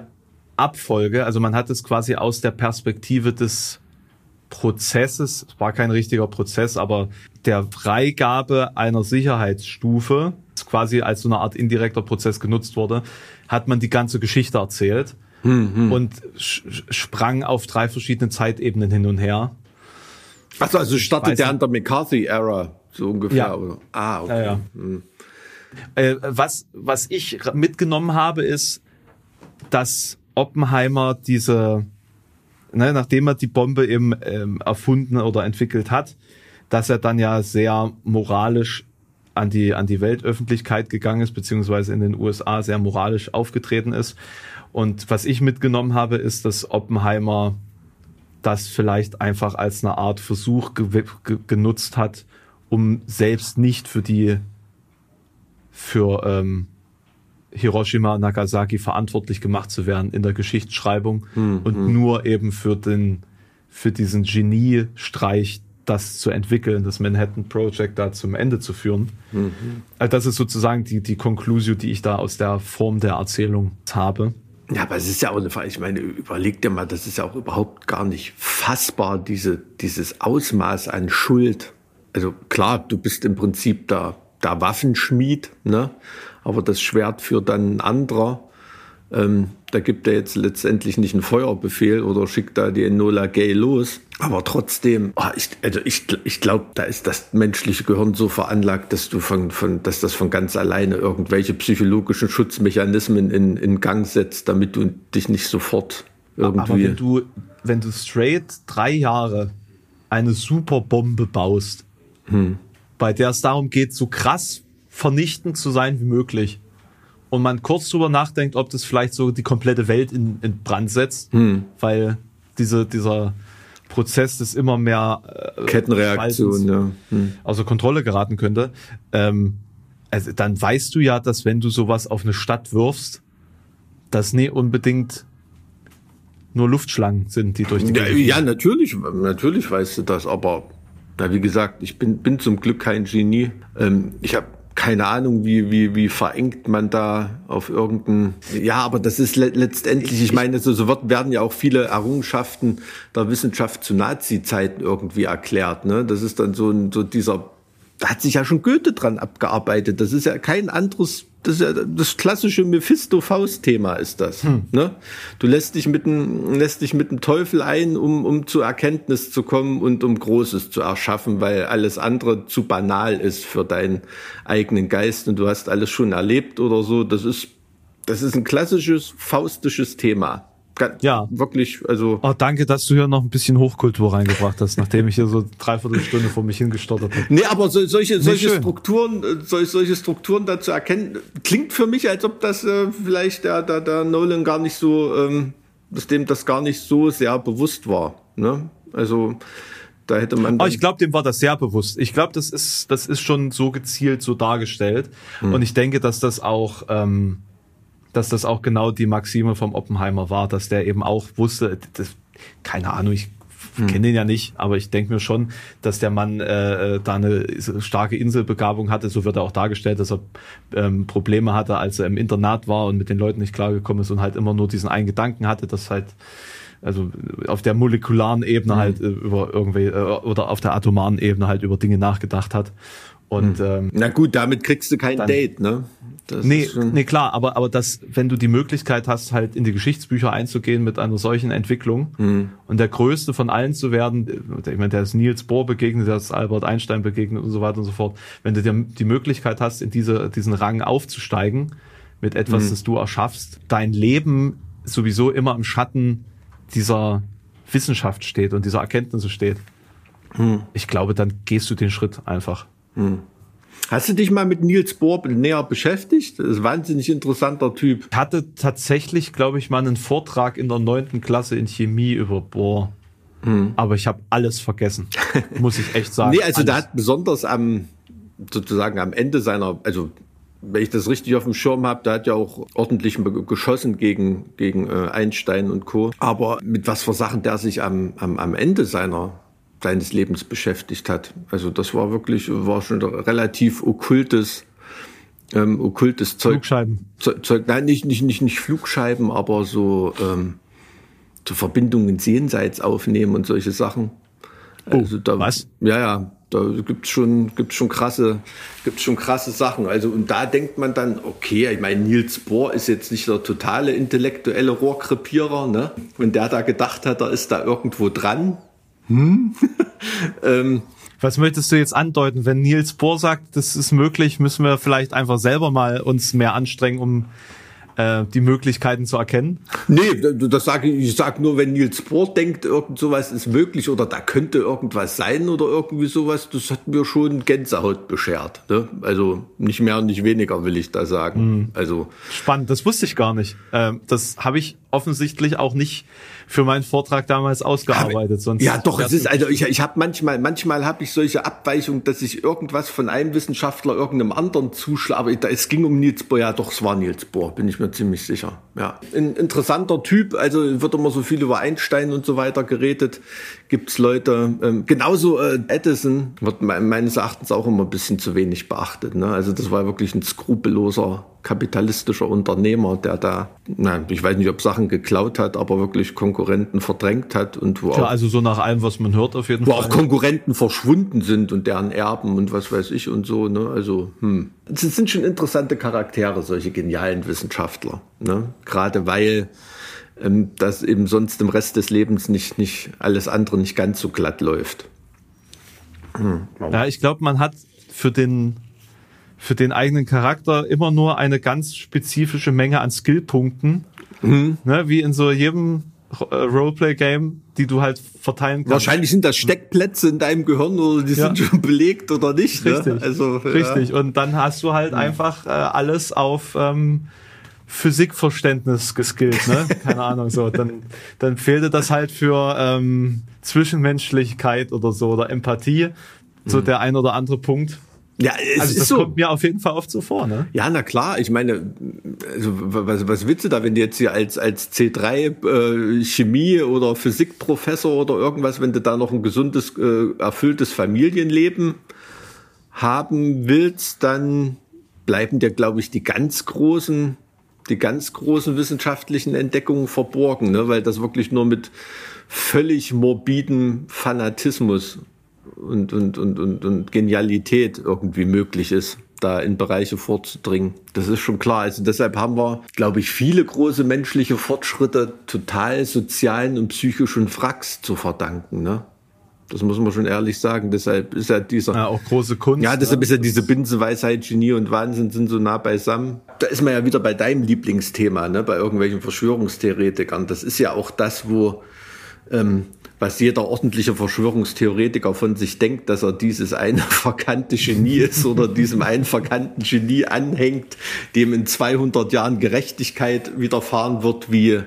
[SPEAKER 3] Abfolge, also man hat es quasi aus der Perspektive des Prozesses, es war kein richtiger Prozess, aber der Freigabe einer Sicherheitsstufe, quasi als so eine Art indirekter Prozess genutzt wurde, hat man die ganze Geschichte erzählt hm, und sprang auf drei verschiedene Zeitebenen hin und her.
[SPEAKER 1] Also, also startet der an der McCarthy-Ära, so ungefähr.
[SPEAKER 3] Ja.
[SPEAKER 1] Oder? Ah, okay.
[SPEAKER 3] Ja, ja. Hm. Äh, was, was ich mitgenommen habe, ist, dass Oppenheimer diese, ne, nachdem er die Bombe eben ähm, erfunden oder entwickelt hat, dass er dann ja sehr moralisch an die, an die Weltöffentlichkeit gegangen ist, beziehungsweise in den USA sehr moralisch aufgetreten ist. Und was ich mitgenommen habe, ist, dass Oppenheimer das vielleicht einfach als eine Art Versuch ge ge genutzt hat, um selbst nicht für die für ähm, Hiroshima, Nagasaki verantwortlich gemacht zu werden in der Geschichtsschreibung mhm. und hm. nur eben für den, für diesen Geniestreich, das zu entwickeln, das Manhattan Project da zum Ende zu führen. Mhm. Also das ist sozusagen die, die Conclusio, die ich da aus der Form der Erzählung habe.
[SPEAKER 1] Ja, aber es ist ja auch eine Frage, ich meine, überleg dir mal, das ist ja auch überhaupt gar nicht fassbar, diese, dieses Ausmaß an Schuld. Also klar, du bist im Prinzip da, da Waffenschmied, ne? Aber das Schwert führt dann ein anderer. Ähm, da gibt er jetzt letztendlich nicht einen Feuerbefehl oder schickt da die Enola Gay los. Aber trotzdem, oh, ich, also ich, ich glaube, da ist das menschliche Gehirn so veranlagt, dass du von, von, dass das von ganz alleine irgendwelche psychologischen Schutzmechanismen in, in Gang setzt, damit du dich nicht sofort irgendwie. Aber
[SPEAKER 3] wenn du, wenn du straight drei Jahre eine Superbombe baust, hm. bei der es darum geht, so krass vernichtend zu sein wie möglich. Und man kurz drüber nachdenkt, ob das vielleicht so die komplette Welt in, in Brand setzt, hm. weil diese, dieser Prozess des immer mehr
[SPEAKER 1] äh, Kettenreaktion ja.
[SPEAKER 3] hm. außer Kontrolle geraten könnte, ähm, also dann weißt du ja, dass wenn du sowas auf eine Stadt wirfst, dass nie unbedingt nur Luftschlangen sind, die durch die
[SPEAKER 1] ja, ja, natürlich, natürlich weißt du das, aber na, wie gesagt, ich bin, bin zum Glück kein Genie. Ähm, ich habe keine Ahnung, wie, wie, wie verengt man da auf irgendein, ja, aber das ist le letztendlich, ich meine, so, so wird, werden ja auch viele Errungenschaften der Wissenschaft zu Nazi-Zeiten irgendwie erklärt, ne? Das ist dann so ein, so dieser, da hat sich ja schon Goethe dran abgearbeitet. Das ist ja kein anderes das, das klassische Mephisto-Faust-Thema ist das. Hm. Ne? Du lässt dich mit dem, lässt dich mit dem Teufel ein, um, um zu Erkenntnis zu kommen und um Großes zu erschaffen, weil alles andere zu banal ist für deinen eigenen Geist und du hast alles schon erlebt oder so. Das ist, das ist ein klassisches faustisches Thema. Ja. Wirklich, also.
[SPEAKER 3] Oh, danke, dass du hier noch ein bisschen Hochkultur reingebracht hast, nachdem ich hier so dreiviertel Stunde vor mich hingestottert habe.
[SPEAKER 1] Nee, aber so, solche, solche nee, Strukturen, solche, solche Strukturen dazu erkennen, klingt für mich, als ob das äh, vielleicht der, der, der Nolan gar nicht so, ähm, dass dem das gar nicht so sehr bewusst war. Ne? Also, da hätte man.
[SPEAKER 3] Oh, ich glaube, dem war das sehr bewusst. Ich glaube, das ist, das ist schon so gezielt so dargestellt. Hm. Und ich denke, dass das auch, ähm, dass das auch genau die Maxime vom Oppenheimer war, dass der eben auch wusste, das, keine Ahnung, ich hm. kenne ihn ja nicht, aber ich denke mir schon, dass der Mann äh, da eine starke Inselbegabung hatte. So wird er auch dargestellt, dass er ähm, Probleme hatte, als er im Internat war und mit den Leuten nicht klargekommen ist und halt immer nur diesen einen Gedanken hatte, dass halt also auf der molekularen Ebene mhm. halt äh, über irgendwie äh, oder auf der atomaren Ebene halt über Dinge nachgedacht hat. Und, mhm. ähm,
[SPEAKER 1] Na gut, damit kriegst du kein dann, Date, ne?
[SPEAKER 3] Das nee, nee, klar, aber, aber das, wenn du die Möglichkeit hast, halt in die Geschichtsbücher einzugehen mit einer solchen Entwicklung mhm. und der Größte von allen zu werden, ich meine, der ist Niels Bohr begegnet, der ist Albert Einstein begegnet und so weiter und so fort, wenn du dir die Möglichkeit hast, in diese, diesen Rang aufzusteigen mit etwas, mhm. das du erschaffst, dein Leben sowieso immer im Schatten dieser Wissenschaft steht und dieser Erkenntnisse steht, hm. ich glaube, dann gehst du den Schritt einfach. Hm.
[SPEAKER 1] Hast du dich mal mit Niels Bohr näher beschäftigt? Das ist ein wahnsinnig interessanter Typ.
[SPEAKER 3] Ich hatte tatsächlich, glaube ich, mal einen Vortrag in der neunten Klasse in Chemie über Bohr. Hm. Aber ich habe alles vergessen, muss ich echt sagen.
[SPEAKER 1] nee, also
[SPEAKER 3] alles.
[SPEAKER 1] da hat besonders am sozusagen am Ende seiner, also wenn ich das richtig auf dem Schirm habe, da hat ja auch ordentlich geschossen gegen, gegen äh, Einstein und Co. Aber mit was für Sachen der sich am, am, am Ende seiner seines Lebens beschäftigt hat. Also das war wirklich, war schon relativ okkultes, ähm, okkultes Zeug.
[SPEAKER 3] Flugscheiben.
[SPEAKER 1] Zeug, nein, nicht, nicht, nicht, nicht Flugscheiben, aber so, ähm, so Verbindungen jenseits aufnehmen und solche Sachen.
[SPEAKER 3] Oh, also da, was?
[SPEAKER 1] Ja, ja, da gibt's schon, gibt's schon krasse, gibt's schon krasse Sachen. Also, und da denkt man dann, okay, ich meine, Niels Bohr ist jetzt nicht der totale intellektuelle Rohrkrepierer, ne? Wenn der da gedacht hat, er ist da irgendwo dran. Hm?
[SPEAKER 3] ähm, was möchtest du jetzt andeuten? Wenn Niels Bohr sagt, das ist möglich, müssen wir vielleicht einfach selber mal uns mehr anstrengen, um äh, die Möglichkeiten zu erkennen?
[SPEAKER 1] Nee, das sage ich, ich sage nur, wenn Nils Bohr denkt, irgend sowas ist möglich oder da könnte irgendwas sein oder irgendwie sowas, das hat mir schon Gänsehaut beschert. Ne? Also nicht mehr und nicht weniger, will ich da sagen. Mhm. Also
[SPEAKER 3] Spannend, das wusste ich gar nicht. Ähm, das habe ich offensichtlich auch nicht für meinen Vortrag damals ausgearbeitet.
[SPEAKER 1] Sonst ja, doch, es ist, also ich, ich habe manchmal, manchmal habe ich solche Abweichungen, dass ich irgendwas von einem Wissenschaftler irgendeinem anderen zuschlage. Aber es ging um Niels Bohr, ja doch, es war Niels Bohr, bin ich mir ziemlich sicher. Ja. Ein interessanter Typ, also wird immer so viel über Einstein und so weiter geredet. Gibt's Leute, ähm, genauso äh, Edison wird meines Erachtens auch immer ein bisschen zu wenig beachtet. Ne? Also das war wirklich ein skrupelloser kapitalistischer Unternehmer, der da, na, ich weiß nicht, ob Sachen geklaut hat, aber wirklich Konkurrenten verdrängt hat und wo
[SPEAKER 3] Klar, auch, also so nach allem, was man hört, auf jeden
[SPEAKER 1] wo Fall. Wo auch Konkurrenten verschwunden sind und deren Erben und was weiß ich und so, ne? Also, hm. Es sind schon interessante Charaktere, solche genialen Wissenschaftler, ne? Gerade weil ähm, das eben sonst im Rest des Lebens nicht, nicht alles andere nicht ganz so glatt läuft.
[SPEAKER 3] Hm. Ja, ich glaube, man hat für den für den eigenen Charakter immer nur eine ganz spezifische Menge an Skillpunkten, mhm. ne, wie in so jedem äh, Roleplay-Game, die du halt verteilen kannst.
[SPEAKER 1] Wahrscheinlich sind das Steckplätze in deinem Gehirn oder die ja. sind schon belegt oder nicht.
[SPEAKER 3] Ne? Richtig. Also, Richtig. Ja. Und dann hast du halt mhm. einfach äh, alles auf ähm, Physikverständnis geskillt, ne? Keine Ahnung, so. Dann, dann fehlte das halt für ähm, Zwischenmenschlichkeit oder so oder Empathie, so mhm. der ein oder andere Punkt. Ja, es also das so. kommt mir auf jeden Fall oft so vor, ne?
[SPEAKER 1] Ja, na klar. Ich meine, also was, was willst du da, wenn du jetzt hier als als C3 äh, Chemie oder Physikprofessor oder irgendwas, wenn du da noch ein gesundes, äh, erfülltes Familienleben haben willst, dann bleiben dir, glaube ich, die ganz großen, die ganz großen wissenschaftlichen Entdeckungen verborgen, ne? Weil das wirklich nur mit völlig morbidem Fanatismus und, und, und, und, und Genialität irgendwie möglich ist, da in Bereiche vorzudringen. Das ist schon klar. Also deshalb haben wir, glaube ich, viele große menschliche Fortschritte total sozialen und psychischen Fracks zu verdanken. Ne? Das muss man schon ehrlich sagen. Deshalb ist ja dieser.
[SPEAKER 3] Ja, auch große Kunst.
[SPEAKER 1] Ja, deshalb
[SPEAKER 3] ne?
[SPEAKER 1] ist ja diese Binsenweisheit, Genie und Wahnsinn sind so nah beisammen. Da ist man ja wieder bei deinem Lieblingsthema, ne? bei irgendwelchen Verschwörungstheoretikern. Das ist ja auch das, wo ähm, was jeder ordentliche Verschwörungstheoretiker von sich denkt, dass er dieses eine verkannte Genie ist oder diesem einen verkannten Genie anhängt, dem in 200 Jahren Gerechtigkeit widerfahren wird, wie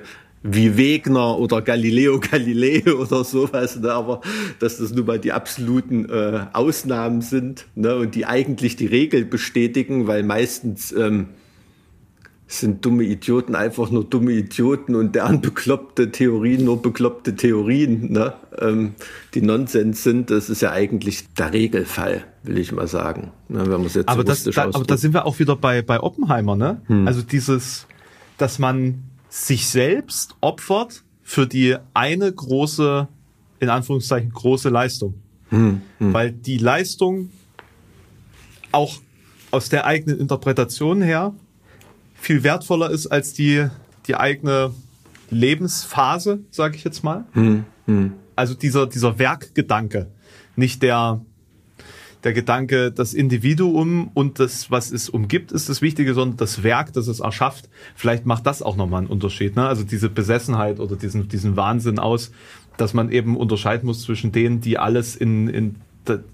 [SPEAKER 1] wie Wegner oder Galileo Galilei oder sowas, ne? aber dass das nun mal die absoluten äh, Ausnahmen sind ne? und die eigentlich die Regel bestätigen, weil meistens ähm, sind dumme Idioten einfach nur dumme Idioten und deren bekloppte Theorien nur bekloppte Theorien, ne? ähm, die Nonsens sind. Das ist ja eigentlich der Regelfall, will ich mal sagen. Ne? Wenn man es jetzt
[SPEAKER 3] aber,
[SPEAKER 1] so
[SPEAKER 3] das, da, aber da sind wir auch wieder bei, bei Oppenheimer, ne? Also dieses, dass man sich selbst opfert für die eine große, in Anführungszeichen, große Leistung. Weil die Leistung auch aus der eigenen Interpretation her viel wertvoller ist als die, die eigene Lebensphase, sage ich jetzt mal. Also dieser, dieser Werkgedanke, nicht der, der Gedanke, das Individuum und das, was es umgibt, ist das Wichtige, sondern das Werk, das es erschafft. Vielleicht macht das auch nochmal einen Unterschied. Ne? Also diese Besessenheit oder diesen, diesen Wahnsinn aus, dass man eben unterscheiden muss zwischen denen, die alles in, in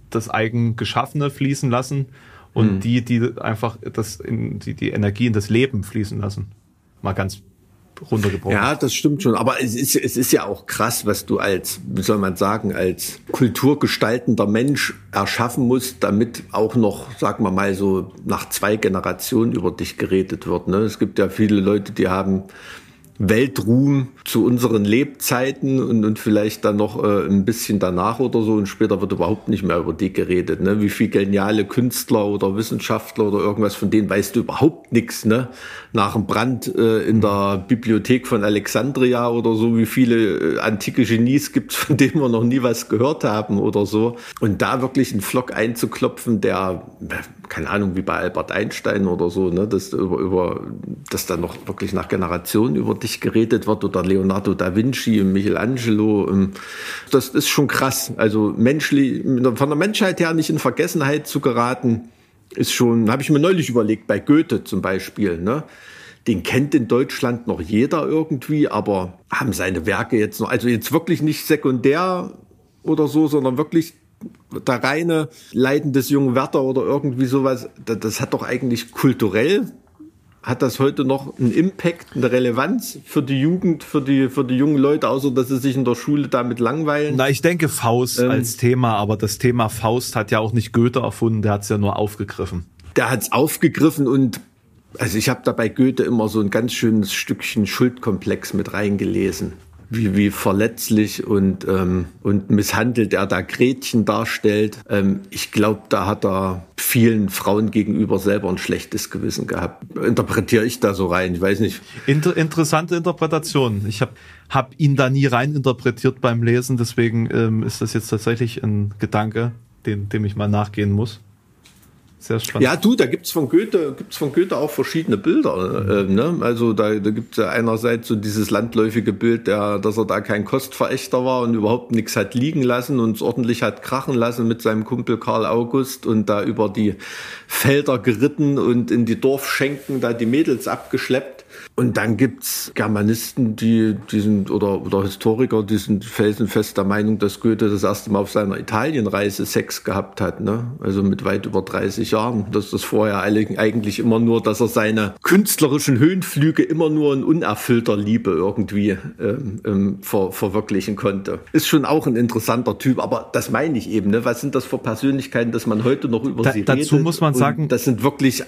[SPEAKER 3] das eigen Geschaffene fließen lassen und die, die einfach das in, die, die Energie in das Leben fließen lassen. Mal ganz runtergebrochen.
[SPEAKER 1] Ja, das stimmt schon. Aber es ist, es ist ja auch krass, was du als, wie soll man sagen, als kulturgestaltender Mensch erschaffen musst, damit auch noch, sagen wir mal so, nach zwei Generationen über dich geredet wird. Ne? Es gibt ja viele Leute, die haben Weltruhm zu unseren Lebzeiten und, und vielleicht dann noch äh, ein bisschen danach oder so und später wird überhaupt nicht mehr über die geredet. Ne? Wie viel geniale Künstler oder Wissenschaftler oder irgendwas von denen weißt du überhaupt nichts. Ne? Nach dem Brand äh, in der Bibliothek von Alexandria oder so, wie viele äh, antike Genies gibt's, von denen wir noch nie was gehört haben oder so. Und da wirklich einen Flock einzuklopfen, der, äh, keine Ahnung, wie bei Albert Einstein oder so, ne? dass, über, über, dass da noch wirklich nach Generationen über dich geredet wird oder Leonardo da Vinci und Michelangelo. ähm, Das ist schon krass. Also menschlich, von der Menschheit her nicht in Vergessenheit zu geraten, ist schon, habe ich mir neulich überlegt, bei Goethe zum Beispiel, ne? Den kennt in Deutschland noch jeder irgendwie, aber haben seine Werke jetzt noch, also jetzt wirklich nicht sekundär oder so, sondern wirklich der reine Leiden des jungen Werther oder irgendwie sowas, das, das hat doch eigentlich kulturell hat das heute noch einen Impact, eine Relevanz für die Jugend, für die, für die jungen Leute, außer dass sie sich in der Schule damit langweilen?
[SPEAKER 3] Na, ich denke Faust
[SPEAKER 1] Ähm.
[SPEAKER 3] als Thema, aber das Thema Faust hat ja auch nicht Goethe erfunden, der hat es ja nur aufgegriffen.
[SPEAKER 1] Der hat's aufgegriffen und also ich habe da bei Goethe immer so ein ganz schönes Stückchen Schuldkomplex mit reingelesen. Wie, wie verletzlich und, ähm, und misshandelt er da Gretchen darstellt. Ähm, ich glaube, da hat er vielen Frauen gegenüber selber ein schlechtes Gewissen gehabt. Interpretiere ich da so rein, ich weiß nicht.
[SPEAKER 3] Inter interessante Interpretation. Ich habe hab ihn da nie rein interpretiert beim Lesen, deswegen ähm, ist das jetzt tatsächlich ein Gedanke, den, dem ich mal nachgehen muss. Sehr spannend.
[SPEAKER 1] Ja, du, da gibt's von Goethe, gibt's von Goethe auch verschiedene Bilder. Äh, ne? Also da, da gibt's ja einerseits so dieses landläufige Bild, der, dass er da kein Kostverächter war und überhaupt nichts hat liegen lassen und es ordentlich hat krachen lassen mit seinem Kumpel Karl August und da über die Felder geritten und in die Dorfschenken da die Mädels abgeschleppt. Und dann gibt's Germanisten, die, die sind, oder, oder Historiker, die sind felsenfest der Meinung, dass Goethe das erste Mal auf seiner Italienreise Sex gehabt hat, ne? Also mit weit über 30 Jahren. Dass das vorher eigentlich immer nur, dass er seine künstlerischen Höhenflüge immer nur in unerfüllter Liebe irgendwie ähm, ähm, ver, verwirklichen konnte. Ist schon auch ein interessanter Typ, aber das meine ich eben, ne? Was sind das für Persönlichkeiten, dass man heute noch über
[SPEAKER 3] Da-
[SPEAKER 1] sie
[SPEAKER 3] dazu
[SPEAKER 1] redet?
[SPEAKER 3] muss man sagen-
[SPEAKER 1] das sind wirklich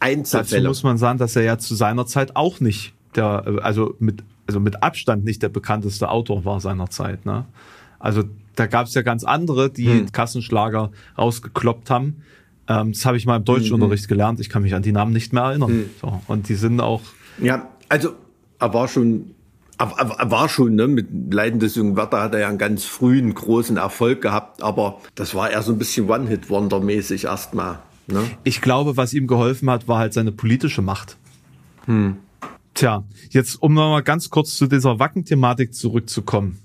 [SPEAKER 3] Dazu
[SPEAKER 1] Einzelfälle.
[SPEAKER 3] muss man sagen, dass er ja zu seiner Zeit auch nicht der, also mit, also mit Abstand nicht der bekannteste Autor war seiner Zeit. Ne? Also da gab es ja ganz andere, die
[SPEAKER 1] Hm.
[SPEAKER 3] Kassenschlager rausgekloppt haben. Ähm, das habe ich mal im Deutschunterricht gelernt. Ich kann mich an die Namen nicht mehr erinnern.
[SPEAKER 1] Hm.
[SPEAKER 3] So, und die sind auch
[SPEAKER 1] Ja, also er war schon, er war schon, ne, mit Leiden des jungen Werther hat er ja einen ganz frühen großen Erfolg gehabt, aber das war eher so ein bisschen One-Hit-Wonder-mäßig erstmal. Ne?
[SPEAKER 3] Ich glaube, was ihm geholfen hat, war halt seine politische Macht. Tja, jetzt um nochmal ganz kurz zu dieser Wacken-Thematik zurückzukommen.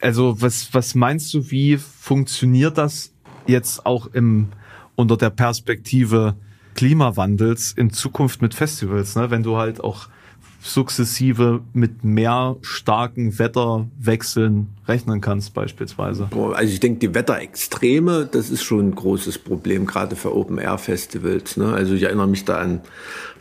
[SPEAKER 3] Also was, was meinst du, wie funktioniert das jetzt auch im, unter der Perspektive Klimawandels in Zukunft mit Festivals, ne? wenn du halt auch sukzessive mit mehr starken Wetterwechseln rechnen kannst beispielsweise?
[SPEAKER 1] Also ich denke, die Wetterextreme, das ist schon ein großes Problem, gerade für Open-Air-Festivals. Ne? Also ich erinnere mich da an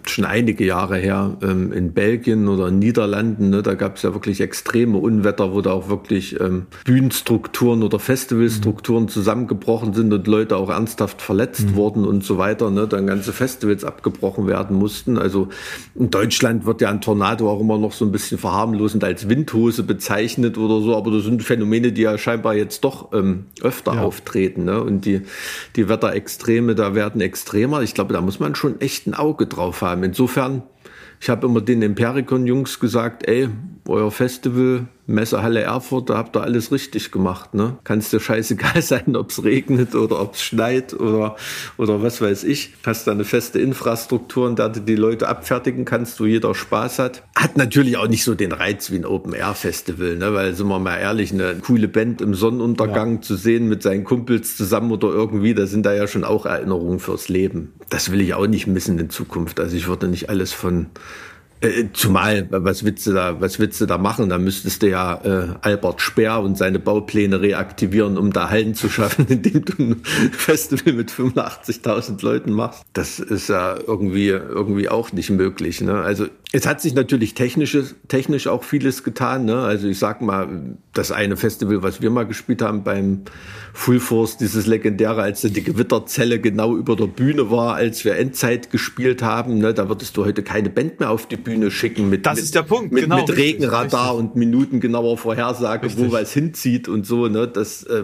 [SPEAKER 1] schon einige Jahre her ähm, in Belgien oder in Niederlanden. Ne, da gab es ja wirklich extreme Unwetter, wo da auch wirklich ähm, Bühnenstrukturen oder Festivalstrukturen mhm. zusammengebrochen sind und Leute auch ernsthaft verletzt mhm. wurden und so weiter. Ne, dann ganze Festivals abgebrochen werden mussten. Also in Deutschland wird ja ein Tornado auch immer noch so ein bisschen verharmlosend als Windhose bezeichnet oder so, aber das sind Phänomene, die ja scheinbar jetzt doch ähm, öfter ja. auftreten. Ne? Und die, die Wetterextreme da werden extremer. Ich glaube, da muss man schon echt ein Auge drauf haben. Insofern, ich habe immer den Impericon-Jungs gesagt, ey, euer Festival Messehalle Erfurt, da habt ihr alles richtig gemacht. Ne? Kann es dir scheißegal sein, ob es regnet oder ob es schneit oder, oder was weiß ich. Hast da eine feste Infrastruktur, in der du die Leute abfertigen kannst, wo jeder Spaß hat. Hat natürlich auch nicht so den Reiz wie ein Open-Air-Festival, ne? weil, sind wir mal ehrlich, eine coole Band im Sonnenuntergang ja. zu sehen mit seinen Kumpels zusammen oder irgendwie, da sind da ja schon auch Erinnerungen fürs Leben. Das will ich auch nicht missen in Zukunft. Also ich würde nicht alles von äh, zumal, was willst du da, was willst du da machen? Da müsstest du ja äh, Albert Speer und seine Baupläne reaktivieren, um da Hallen zu schaffen, indem du ein Festival mit 85.000 Leuten machst. Das ist ja irgendwie, irgendwie auch nicht möglich. Ne? Also es hat sich natürlich technisch, technisch auch vieles getan. Ne? Also ich sag mal, das eine Festival, was wir mal gespielt haben beim Full Force, dieses legendäre, als die Gewitterzelle genau über der Bühne war, als wir Endzeit gespielt haben, ne? da würdest du heute keine Band mehr auf die Bühne schicken mit,
[SPEAKER 3] das
[SPEAKER 1] mit,
[SPEAKER 3] ist der Punkt,
[SPEAKER 1] mit, genau, mit Regenradar richtig. und minutengenauer Vorhersage, richtig. wo was hinzieht und so. Ne? Das äh,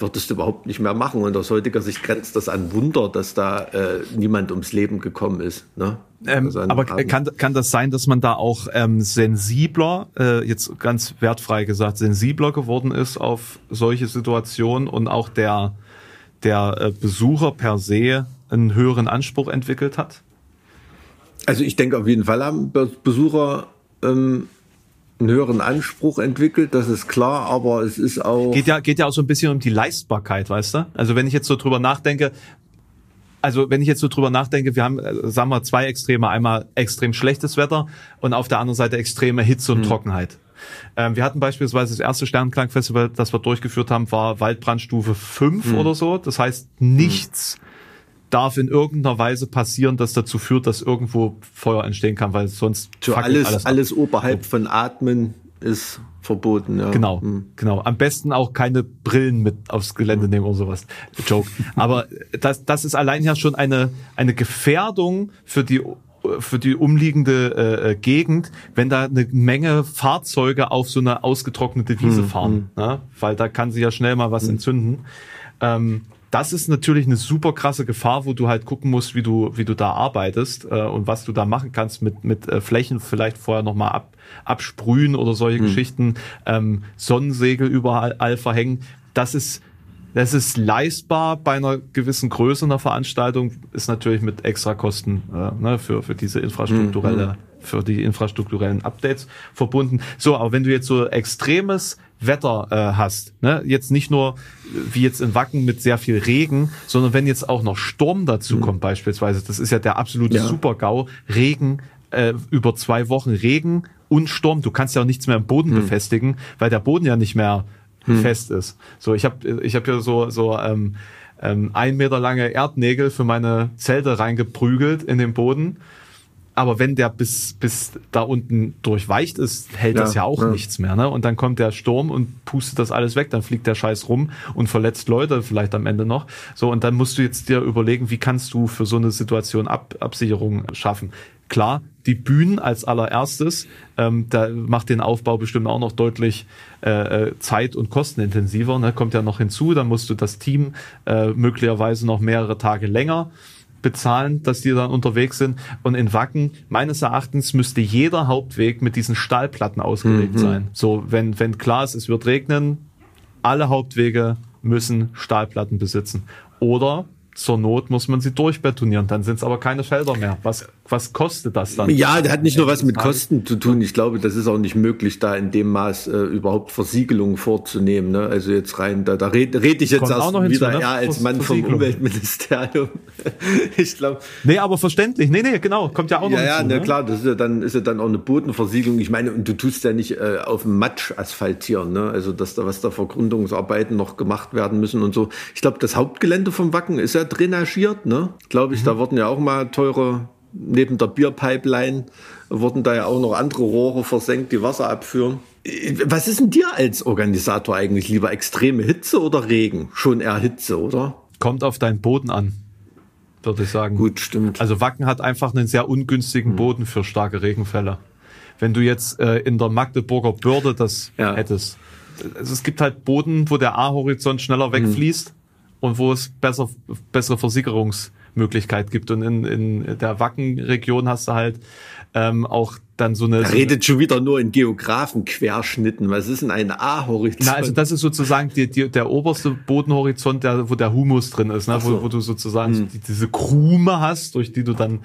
[SPEAKER 1] würdest du überhaupt nicht mehr machen. Und aus heutiger Sicht grenzt das an Wunder, dass da äh, niemand ums Leben gekommen ist. Ne?
[SPEAKER 3] Ähm, also aber kann, kann das sein, dass man da auch ähm, sensibler, äh, jetzt ganz wertfrei gesagt, sensibler geworden ist auf solche Situationen und auch der, der äh, Besucher per se einen höheren Anspruch entwickelt hat?
[SPEAKER 1] Also ich denke auf jeden Fall haben Besucher ähm, einen höheren Anspruch entwickelt, das ist klar, aber es ist auch.
[SPEAKER 3] Geht ja, geht ja auch so ein bisschen um die Leistbarkeit, weißt du? Also wenn ich jetzt so drüber nachdenke, also wenn ich jetzt so drüber nachdenke, wir haben, äh, sagen wir, zwei Extreme. Einmal extrem schlechtes Wetter und auf der anderen Seite extreme Hitze und mhm. Trockenheit. Ähm, wir hatten beispielsweise das erste Sternklangfestival, das wir durchgeführt haben, war Waldbrandstufe 5 mhm. oder so. Das heißt, nichts mhm. Darf in irgendeiner Weise passieren, das dazu führt, dass irgendwo Feuer entstehen kann, weil sonst
[SPEAKER 1] so alles, alles, alles oberhalb von Atmen ist verboten. Ja.
[SPEAKER 3] Genau, mhm. genau. Am besten auch keine Brillen mit aufs Gelände nehmen oder sowas. Joke. Aber das, das ist allein ja schon eine eine Gefährdung für die für die umliegende äh, äh Gegend, wenn da eine Menge Fahrzeuge auf so eine ausgetrocknete Wiese mhm. fahren, mhm. ne? weil da kann sie ja schnell mal was mhm. entzünden. Ähm, das ist natürlich eine super krasse Gefahr, wo du halt gucken musst, wie du, wie du da arbeitest äh, und was du da machen kannst mit, mit äh, Flächen vielleicht vorher nochmal ab, absprühen oder solche mhm. Geschichten, ähm, Sonnensegel überall verhängen. Das ist, das ist leistbar bei einer gewissen Größe einer Veranstaltung, ist natürlich mit Extrakosten äh, ne, für, für diese infrastrukturelle, mhm. für die infrastrukturellen Updates verbunden. So, aber wenn du jetzt so extremes Wetter äh, hast, ne? jetzt nicht nur wie jetzt in Wacken mit sehr viel Regen, sondern wenn jetzt auch noch Sturm dazu mhm. kommt beispielsweise, das ist ja der absolute ja. Super-GAU, Regen, äh, über zwei Wochen Regen und Sturm, du kannst ja auch nichts mehr im Boden mhm. befestigen, weil der Boden ja nicht mehr mhm. fest ist. So, ich habe ich hab ja so, so ähm, ähm, ein Meter lange Erdnägel für meine Zelte reingeprügelt in den Boden aber wenn der bis, bis da unten durchweicht ist, hält ja, das ja auch ja. nichts mehr. Ne? Und dann kommt der Sturm und pustet das alles weg. Dann fliegt der Scheiß rum und verletzt Leute vielleicht am Ende noch. So, und dann musst du jetzt dir überlegen, wie kannst du für so eine Situation Ab Absicherung schaffen. Klar, die Bühnen als allererstes, ähm, da macht den Aufbau bestimmt auch noch deutlich äh, äh zeit- und kostenintensiver. Ne? Kommt ja noch hinzu, dann musst du das Team äh, möglicherweise noch mehrere Tage länger bezahlen, dass die dann unterwegs sind. Und in Wacken, meines Erachtens, müsste jeder Hauptweg mit diesen Stahlplatten ausgelegt mhm. sein. So, wenn, wenn klar ist, es wird regnen, alle Hauptwege müssen Stahlplatten besitzen. Oder zur Not muss man sie durchbetonieren, dann sind es aber keine Felder mehr, was was kostet das dann?
[SPEAKER 1] Ja, der hat nicht nur was mit Kosten zu tun. Ich glaube, das ist auch nicht möglich, da in dem Maß äh, überhaupt Versiegelungen vorzunehmen. Ne? Also jetzt rein, da, da rede red ich jetzt
[SPEAKER 3] Kommt auch
[SPEAKER 1] erst
[SPEAKER 3] noch hinzu,
[SPEAKER 1] wieder
[SPEAKER 3] ne?
[SPEAKER 1] ja, als Mann vom. Umweltministerium. ich glaube,
[SPEAKER 3] Nee, aber verständlich. Nee, nee, genau. Kommt ja auch noch
[SPEAKER 1] ja, ja,
[SPEAKER 3] hinzu.
[SPEAKER 1] na
[SPEAKER 3] ne?
[SPEAKER 1] klar, das ist ja dann, ist ja dann auch eine Bodenversiegelung. Ich meine, und du tust ja nicht äh, auf dem Matsch asphaltieren, ne? Also, dass da was da Vergründungsarbeiten noch gemacht werden müssen und so. Ich glaube, das Hauptgelände vom Wacken ist ja drainagiert, ne? Glaube ich, da wurden ja auch mal teure, neben der Bierpipeline wurden da ja auch noch andere Rohre versenkt, die Wasser abführen. Was ist denn dir als Organisator eigentlich lieber? Extreme Hitze oder Regen? Schon eher Hitze, oder?
[SPEAKER 3] Kommt auf deinen Boden an, würde ich sagen.
[SPEAKER 1] Gut, stimmt.
[SPEAKER 3] Also Wacken hat einfach einen sehr
[SPEAKER 1] Hm.
[SPEAKER 3] ungünstigen Boden für starke Regenfälle. Wenn du jetzt äh, in der Magdeburger Börde das
[SPEAKER 1] Ja.
[SPEAKER 3] hättest. Also es gibt halt Boden, wo der A-Horizont
[SPEAKER 1] Hm.
[SPEAKER 3] schneller wegfließt und wo es besser, bessere Versickerungsmöglichkeit gibt. Und in, in der Wackenregion hast du halt ähm, auch dann so eine. Eine
[SPEAKER 1] redet schon wieder nur in Geografenquerschnitten. Was ist denn ein A-Horizont?
[SPEAKER 3] na, also das ist sozusagen die, die, der oberste Bodenhorizont, der, wo der Humus drin ist, ne?
[SPEAKER 1] So.
[SPEAKER 3] wo, wo du sozusagen so die, diese Krume hast, durch die du dann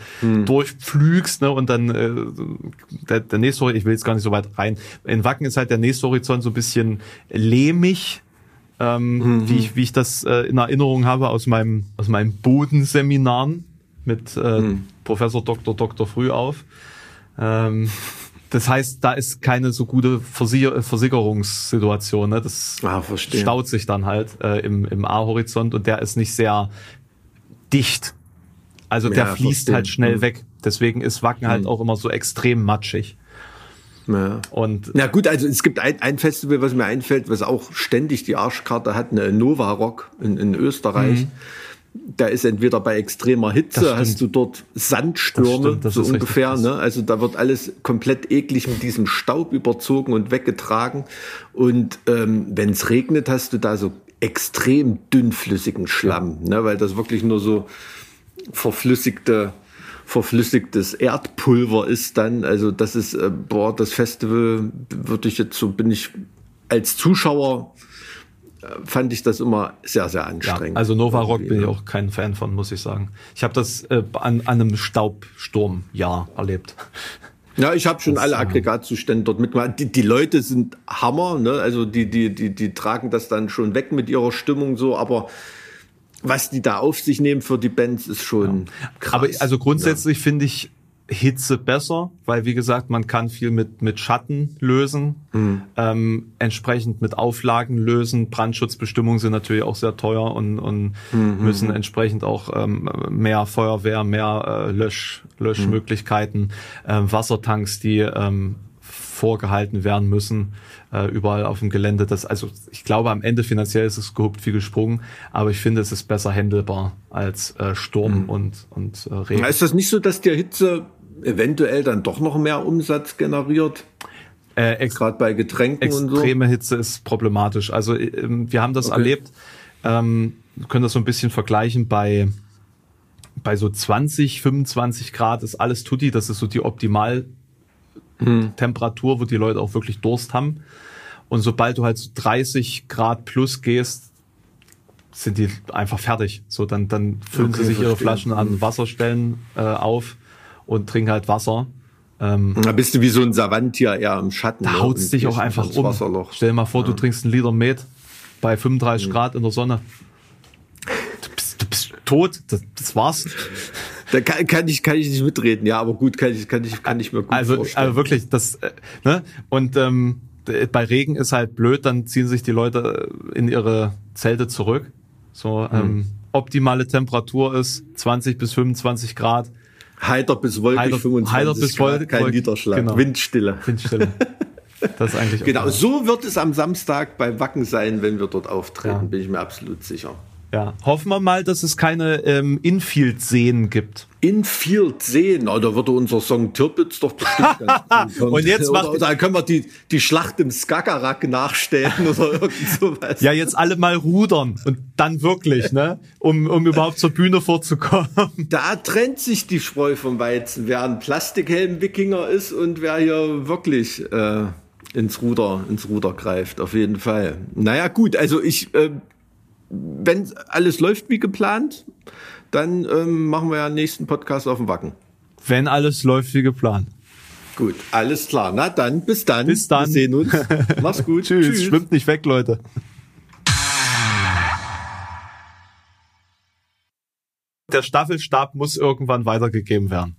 [SPEAKER 3] durchpflügst, ne? und dann äh, der, der nächste Horizont, ich will jetzt gar nicht so weit rein. In Wacken ist halt der nächste Horizont so ein bisschen lehmig, ähm, wie, ich, wie ich das äh, in Erinnerung habe aus meinem, aus meinem Bodenseminaren mit äh, Professor Dr. Dr. Frühauf. Ähm, das heißt, da ist keine so gute Versicher Versicherungssituation. Ne? Das
[SPEAKER 1] Ah,
[SPEAKER 3] staut sich dann halt äh, im, im A-Horizont und der ist nicht sehr dicht. Also der
[SPEAKER 1] Ja,
[SPEAKER 3] fließt
[SPEAKER 1] verstehe.
[SPEAKER 3] halt schnell
[SPEAKER 1] Mhm.
[SPEAKER 3] weg. Deswegen ist Wacken halt auch immer so extrem matschig.
[SPEAKER 1] Ja.
[SPEAKER 3] Und
[SPEAKER 1] Na gut, also es gibt ein, ein Festival, was mir einfällt, was auch ständig die Arschkarte hat, eine Nova Rock in, in Österreich. Da ist entweder bei extremer Hitze, hast du dort Sandstürme,
[SPEAKER 3] Das stimmt, das
[SPEAKER 1] so ungefähr. Ne? Also da wird alles komplett eklig mit diesem Staub überzogen und weggetragen. Und ähm, wenn es regnet, hast du da so extrem dünnflüssigen Schlamm, ne? weil das wirklich nur so verflüssigte verflüssigtes Erdpulver ist dann, also das ist, äh, boah, das Festival würde ich jetzt so, bin ich als Zuschauer, äh, fand ich das immer sehr, sehr
[SPEAKER 3] ja,
[SPEAKER 1] anstrengend.
[SPEAKER 3] also Nova Rock bin ich auch kein Fan von, muss ich sagen. Ich habe das äh, an, an einem Staubsturmjahr erlebt.
[SPEAKER 1] Ja, ich habe schon
[SPEAKER 3] Das,
[SPEAKER 1] alle
[SPEAKER 3] äh,
[SPEAKER 1] Aggregatzustände dort mitgemacht. Die, die Leute sind Hammer, ne? Also die, die, die, die tragen das dann schon weg mit ihrer Stimmung so, aber was die da auf sich nehmen für die Bands ist schon krass.
[SPEAKER 3] Aber also grundsätzlich finde ich Hitze besser, weil wie gesagt, man kann viel mit, mit Schatten lösen,
[SPEAKER 1] Mhm.
[SPEAKER 3] ähm, entsprechend mit Auflagen lösen. Brandschutzbestimmungen sind natürlich auch sehr teuer und, und
[SPEAKER 1] Mhm.
[SPEAKER 3] müssen entsprechend auch ähm, mehr Feuerwehr, mehr äh, Lösch, Löschmöglichkeiten, ähm, Wassertanks, die ähm, vorgehalten werden müssen, äh, überall auf dem Gelände. Das, also ich glaube, am Ende finanziell ist es gehupt wie gesprungen, aber ich finde, es ist besser handelbar als äh, Sturm und, und äh, Regen.
[SPEAKER 1] Ist das nicht so, dass die Hitze eventuell dann doch noch mehr Umsatz generiert?
[SPEAKER 3] Äh,
[SPEAKER 1] Gerade bei Getränken und so?
[SPEAKER 3] extreme Hitze ist problematisch. Also ähm, wir haben das
[SPEAKER 1] Okay.
[SPEAKER 3] erlebt, ähm, können das so ein bisschen vergleichen bei bei so 20, 25 Grad ist alles tutti, das ist so die Optimal Temperatur, wo die Leute auch wirklich Durst haben. Und sobald du halt so 30 Grad plus gehst, sind die einfach fertig. So, dann, dann füllen
[SPEAKER 1] Okay,
[SPEAKER 3] sie sich ihre
[SPEAKER 1] verstehe.
[SPEAKER 3] Flaschen an Wasserstellen äh, auf und trinken halt Wasser. Ähm,
[SPEAKER 1] Da bist du wie so ein Savanttier eher im Schatten.
[SPEAKER 3] da
[SPEAKER 1] ne?
[SPEAKER 3] haut's
[SPEAKER 1] Und
[SPEAKER 3] dich auch einfach um.
[SPEAKER 1] Wasserloch.
[SPEAKER 3] Stell dir mal vor, du trinkst einen Liter Met bei 35 Grad in der Sonne. Du bist, du bist tot. Das, das war's.
[SPEAKER 1] Da kann, kann, ich, kann ich nicht mitreden, ja, aber gut, kann ich, kann ich, kann ich mir gut
[SPEAKER 3] Also,
[SPEAKER 1] vorstellen.
[SPEAKER 3] also wirklich, das, äh, ne? Und ähm, bei Regen ist halt blöd, dann ziehen sich die Leute äh, in ihre Zelte zurück. So,
[SPEAKER 1] Hm.
[SPEAKER 3] ähm, optimale Temperatur ist 20 bis 25 Grad.
[SPEAKER 1] heiter bis wolkig,
[SPEAKER 3] heiter-
[SPEAKER 1] 25
[SPEAKER 3] heiter bis
[SPEAKER 1] Grad,
[SPEAKER 3] wolkig,
[SPEAKER 1] kein Niederschlag,
[SPEAKER 3] genau.
[SPEAKER 1] Windstille.
[SPEAKER 3] Windstille. Das ist eigentlich
[SPEAKER 1] Genau, so wird es am Samstag bei Wacken sein, wenn wir dort auftreten,
[SPEAKER 3] Ja.
[SPEAKER 1] bin ich mir absolut sicher.
[SPEAKER 3] Ja. Hoffen wir mal, dass es keine ähm, Infield-Seen gibt.
[SPEAKER 1] Infield sehen, oh, da würde unser Song Tirpitz doch bestimmt ganz gut.
[SPEAKER 3] Und jetzt macht-
[SPEAKER 1] oder, oder können wir die, die Schlacht im Skagerrak nachstellen oder irgend sowas.
[SPEAKER 3] Ja, jetzt alle mal rudern und dann wirklich, ne? Um, um überhaupt zur Bühne vorzukommen.
[SPEAKER 1] Da trennt sich die Spreu vom Weizen, wer ein Plastikhelm-Wikinger ist und wer hier wirklich äh, ins Ruder, ins Ruder greift, auf jeden Fall. Naja, gut, also ich, äh, wenn alles läuft wie geplant, dann ähm, machen wir ja den nächsten Podcast auf dem Wacken.
[SPEAKER 3] Wenn alles läuft wie geplant.
[SPEAKER 1] Gut, alles klar. Na dann, bis dann.
[SPEAKER 3] Bis dann.
[SPEAKER 1] Wir sehen uns. Mach's gut.
[SPEAKER 3] Tschüss. Schwimmt nicht weg, Leute. Der Staffelstab muss irgendwann weitergegeben werden.